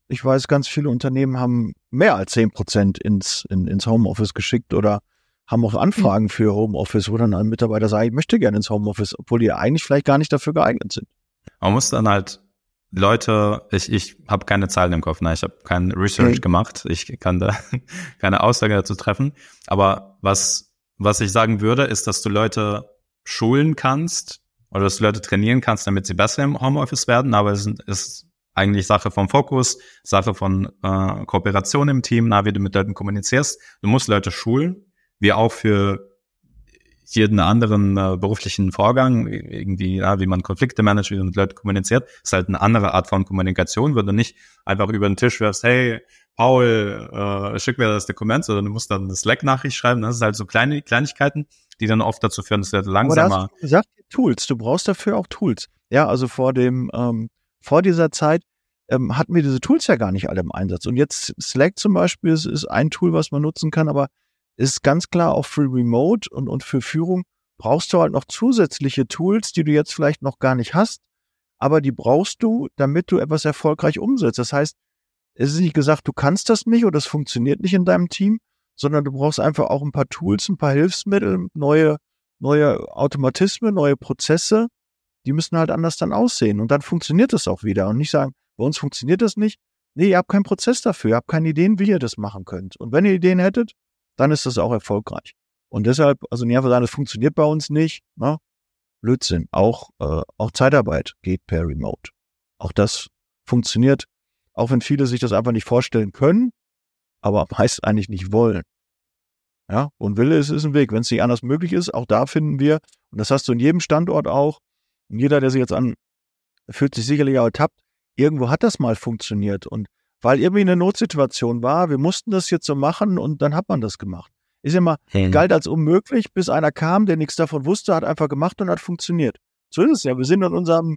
Speaker 2: ich weiß, ganz viele Unternehmen haben mehr als 10 Prozent ins, in, ins Homeoffice geschickt oder haben auch Anfragen mhm. für Homeoffice, wo dann ein Mitarbeiter sagt, ich möchte gerne ins Homeoffice, obwohl die eigentlich vielleicht gar nicht dafür geeignet sind.
Speaker 1: Man muss dann halt Leute, ich, ich habe keine Zahlen im Kopf, nein, ich habe kein Research okay. gemacht, ich kann da keine Aussage dazu treffen. Aber was was ich sagen würde, ist, dass du Leute schulen kannst oder dass du Leute trainieren kannst, damit sie besser im Homeoffice werden. Aber es ist eigentlich Sache vom Fokus, Sache von äh, Kooperation im Team, na, wie du mit Leuten kommunizierst. Du musst Leute schulen, wie auch für jeden anderen äh, beruflichen Vorgang, irgendwie, ja, wie man Konflikte managt, wie man mit Leuten kommuniziert, ist halt eine andere Art von Kommunikation, wenn du nicht einfach über den Tisch wirfst, hey, Paul, äh, schick mir das Dokument, sondern du musst dann eine Slack-Nachricht schreiben. Das ist halt so kleine Kleinigkeiten, die dann oft dazu führen, dass du langsamer. Aber
Speaker 2: Tools. Du brauchst dafür auch Tools. Ja, also vor dem, ähm, vor dieser Zeit ähm, hatten wir diese Tools ja gar nicht alle im Einsatz. Und jetzt Slack zum Beispiel ist, ist ein Tool, was man nutzen kann, aber ist ganz klar auch für Remote und, und für Führung brauchst du halt noch zusätzliche Tools, die du jetzt vielleicht noch gar nicht hast, aber die brauchst du, damit du etwas erfolgreich umsetzt. Das heißt, es ist nicht gesagt, du kannst das nicht oder das funktioniert nicht in deinem Team, sondern du brauchst einfach auch ein paar Tools, ein paar Hilfsmittel, neue, neue Automatismen, neue Prozesse. Die müssen halt anders dann aussehen. Und dann funktioniert das auch wieder. Und nicht sagen, bei uns funktioniert das nicht. Nee, ihr habt keinen Prozess dafür. Ihr habt keine Ideen, wie ihr das machen könnt. Und wenn ihr Ideen hättet, dann ist das auch erfolgreich. Und deshalb, also einfach sagen, das funktioniert bei uns nicht. Ne? Blödsinn. Auch, äh, auch Zeitarbeit geht per Remote. Auch das funktioniert auch wenn viele sich das einfach nicht vorstellen können, aber meist eigentlich nicht wollen. Ja, und Wille ist, ist ein Weg. Wenn es nicht anders möglich ist, auch da finden wir, und das hast du in jedem Standort auch, und jeder, der sich jetzt an, fühlt sich sicherlich auch ertappt, irgendwo hat das mal funktioniert. Und weil irgendwie eine Notsituation war, wir mussten das jetzt so machen und dann hat man das gemacht. Ist immer, hm. galt als unmöglich, bis einer kam, der nichts davon wusste, hat einfach gemacht und hat funktioniert. So ist es ja. Wir sind in unserem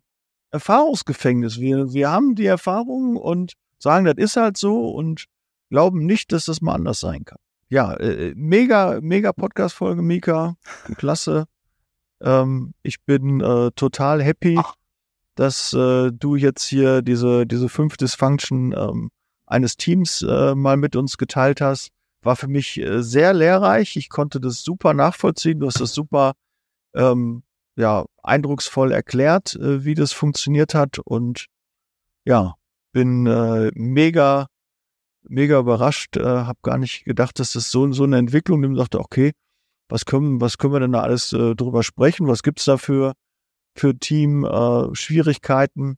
Speaker 2: Erfahrungsgefängnis. Wir, wir haben die Erfahrung und sagen, das ist halt so und glauben nicht, dass das mal anders sein kann. Ja, äh, äh mega, mega Podcast-Folge, Mika. Klasse. Ähm, ich bin äh, total happy, dass äh, du jetzt hier diese, diese fünf Dysfunction ähm, eines Teams äh, mal mit uns geteilt hast. War für mich äh, sehr lehrreich. Ich konnte das super nachvollziehen. Du hast das super ähm, ja, eindrucksvoll erklärt, äh, wie das funktioniert hat. Und ja, bin äh, mega, mega überrascht, äh, habe gar nicht gedacht, dass das so, so eine Entwicklung nimmt. Dachte, okay, was können, was können wir denn da alles äh, drüber sprechen? Was gibt's da für, Team-Schwierigkeiten? Äh,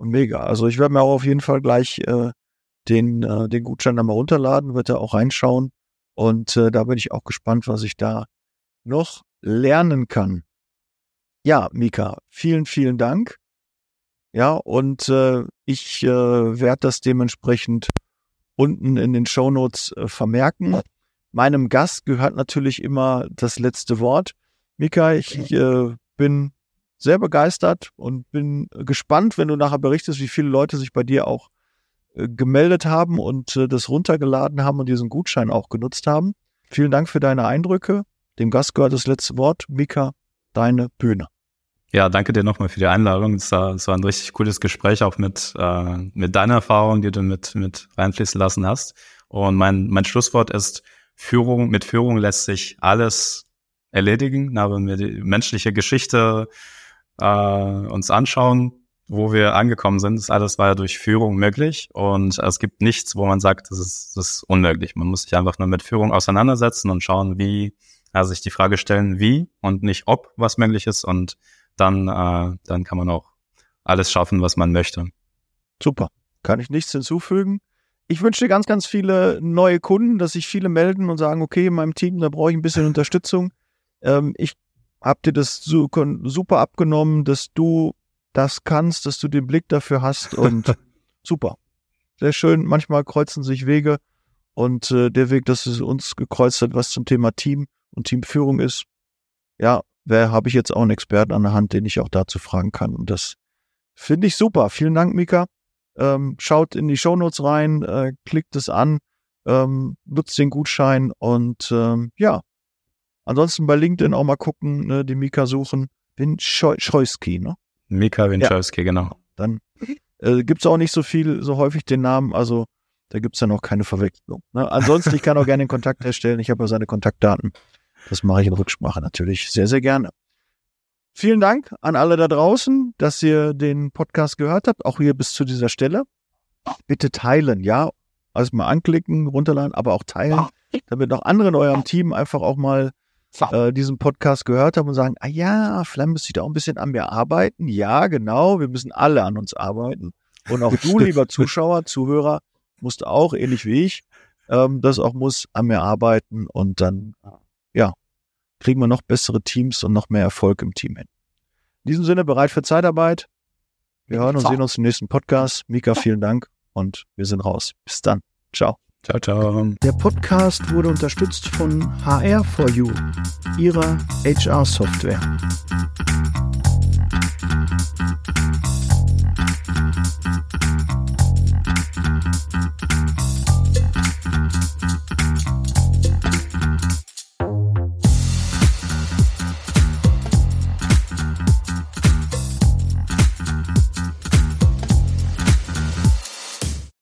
Speaker 2: und mega. Also ich werde mir auch auf jeden Fall gleich äh, den, äh, den Gutschein da mal runterladen, wird da auch reinschauen. Und äh, da bin ich auch gespannt, was ich da noch lernen kann. Ja, Mika, vielen, vielen Dank. Ja, und äh, ich äh, werde das dementsprechend unten in den Shownotes äh, vermerken. Meinem Gast gehört natürlich immer das letzte Wort. Mika, ich äh, bin sehr begeistert und bin gespannt, wenn du nachher berichtest, wie viele Leute sich bei dir auch äh, gemeldet haben und äh, das runtergeladen haben und diesen Gutschein auch genutzt haben. Vielen Dank für deine Eindrücke. Dem Gast gehört das letzte Wort. Mika, deine Bühne.
Speaker 1: Ja, danke dir nochmal für die Einladung. Es war, es war ein richtig cooles Gespräch, auch mit, äh, mit deiner Erfahrung, die du mit, mit reinfließen lassen hast. Und mein, mein Schlusswort ist, Führung, mit Führung lässt sich alles erledigen. Na, wenn wir die menschliche Geschichte äh, uns anschauen, wo wir angekommen sind, ist alles war ja durch Führung möglich. Und es gibt nichts, wo man sagt, das ist, das ist unmöglich. Man muss sich einfach nur mit Führung auseinandersetzen und schauen, wie, also sich die Frage stellen, wie und nicht ob was möglich ist und dann, äh, dann kann man auch alles schaffen, was man möchte.
Speaker 2: Super. Kann ich nichts hinzufügen. Ich wünsche dir ganz, ganz viele neue Kunden, dass sich viele melden und sagen, okay, in meinem Team, da brauche ich ein bisschen Unterstützung. Ähm, ich habe dir das super abgenommen, dass du das kannst, dass du den Blick dafür hast und super. Sehr schön. Manchmal kreuzen sich Wege und äh, der Weg, dass es uns gekreuzt hat, was zum Thema Team und Teamführung ist, ja, wer habe ich jetzt auch einen Experten an der Hand, den ich auch dazu fragen kann. Und das finde ich super. Vielen Dank, Mika. Ähm, schaut in die Shownotes rein, äh, klickt es an, ähm, nutzt den Gutschein und ähm, ja. Ansonsten bei LinkedIn auch mal gucken, ne, die Mika suchen. Bin Scheuski, ne?
Speaker 1: Mika Winchowski, ja. genau.
Speaker 2: Dann äh, gibt es auch nicht so viel, so häufig den Namen, also da gibt es dann auch keine Verwechslung. Ne? Ansonsten, ich kann auch gerne den Kontakt herstellen. Ich habe ja seine Kontaktdaten. Das mache ich in Rücksprache natürlich sehr, sehr gerne. Vielen Dank an alle da draußen, dass ihr den Podcast gehört habt, auch hier bis zu dieser Stelle. Bitte teilen, ja. Also mal anklicken, runterladen, aber auch teilen, damit auch andere in eurem Team einfach auch mal äh, diesen Podcast gehört haben und sagen, ah ja, vielleicht müsste ich da auch ein bisschen an mir arbeiten. Ja, genau, wir müssen alle an uns arbeiten. Und auch du, lieber Zuschauer, Zuhörer, musst auch, ähnlich wie ich, ähm, das auch muss an mir arbeiten und dann, ja, kriegen wir noch bessere Teams und noch mehr Erfolg im Team hin. In diesem Sinne bereit für Zeitarbeit. Wir hören und sehen uns im nächsten Podcast. Mika, vielen Dank und wir sind raus. Bis dann. Ciao.
Speaker 1: Ciao, ciao.
Speaker 2: Der Podcast wurde unterstützt von HR4U, ihrer HR-Software.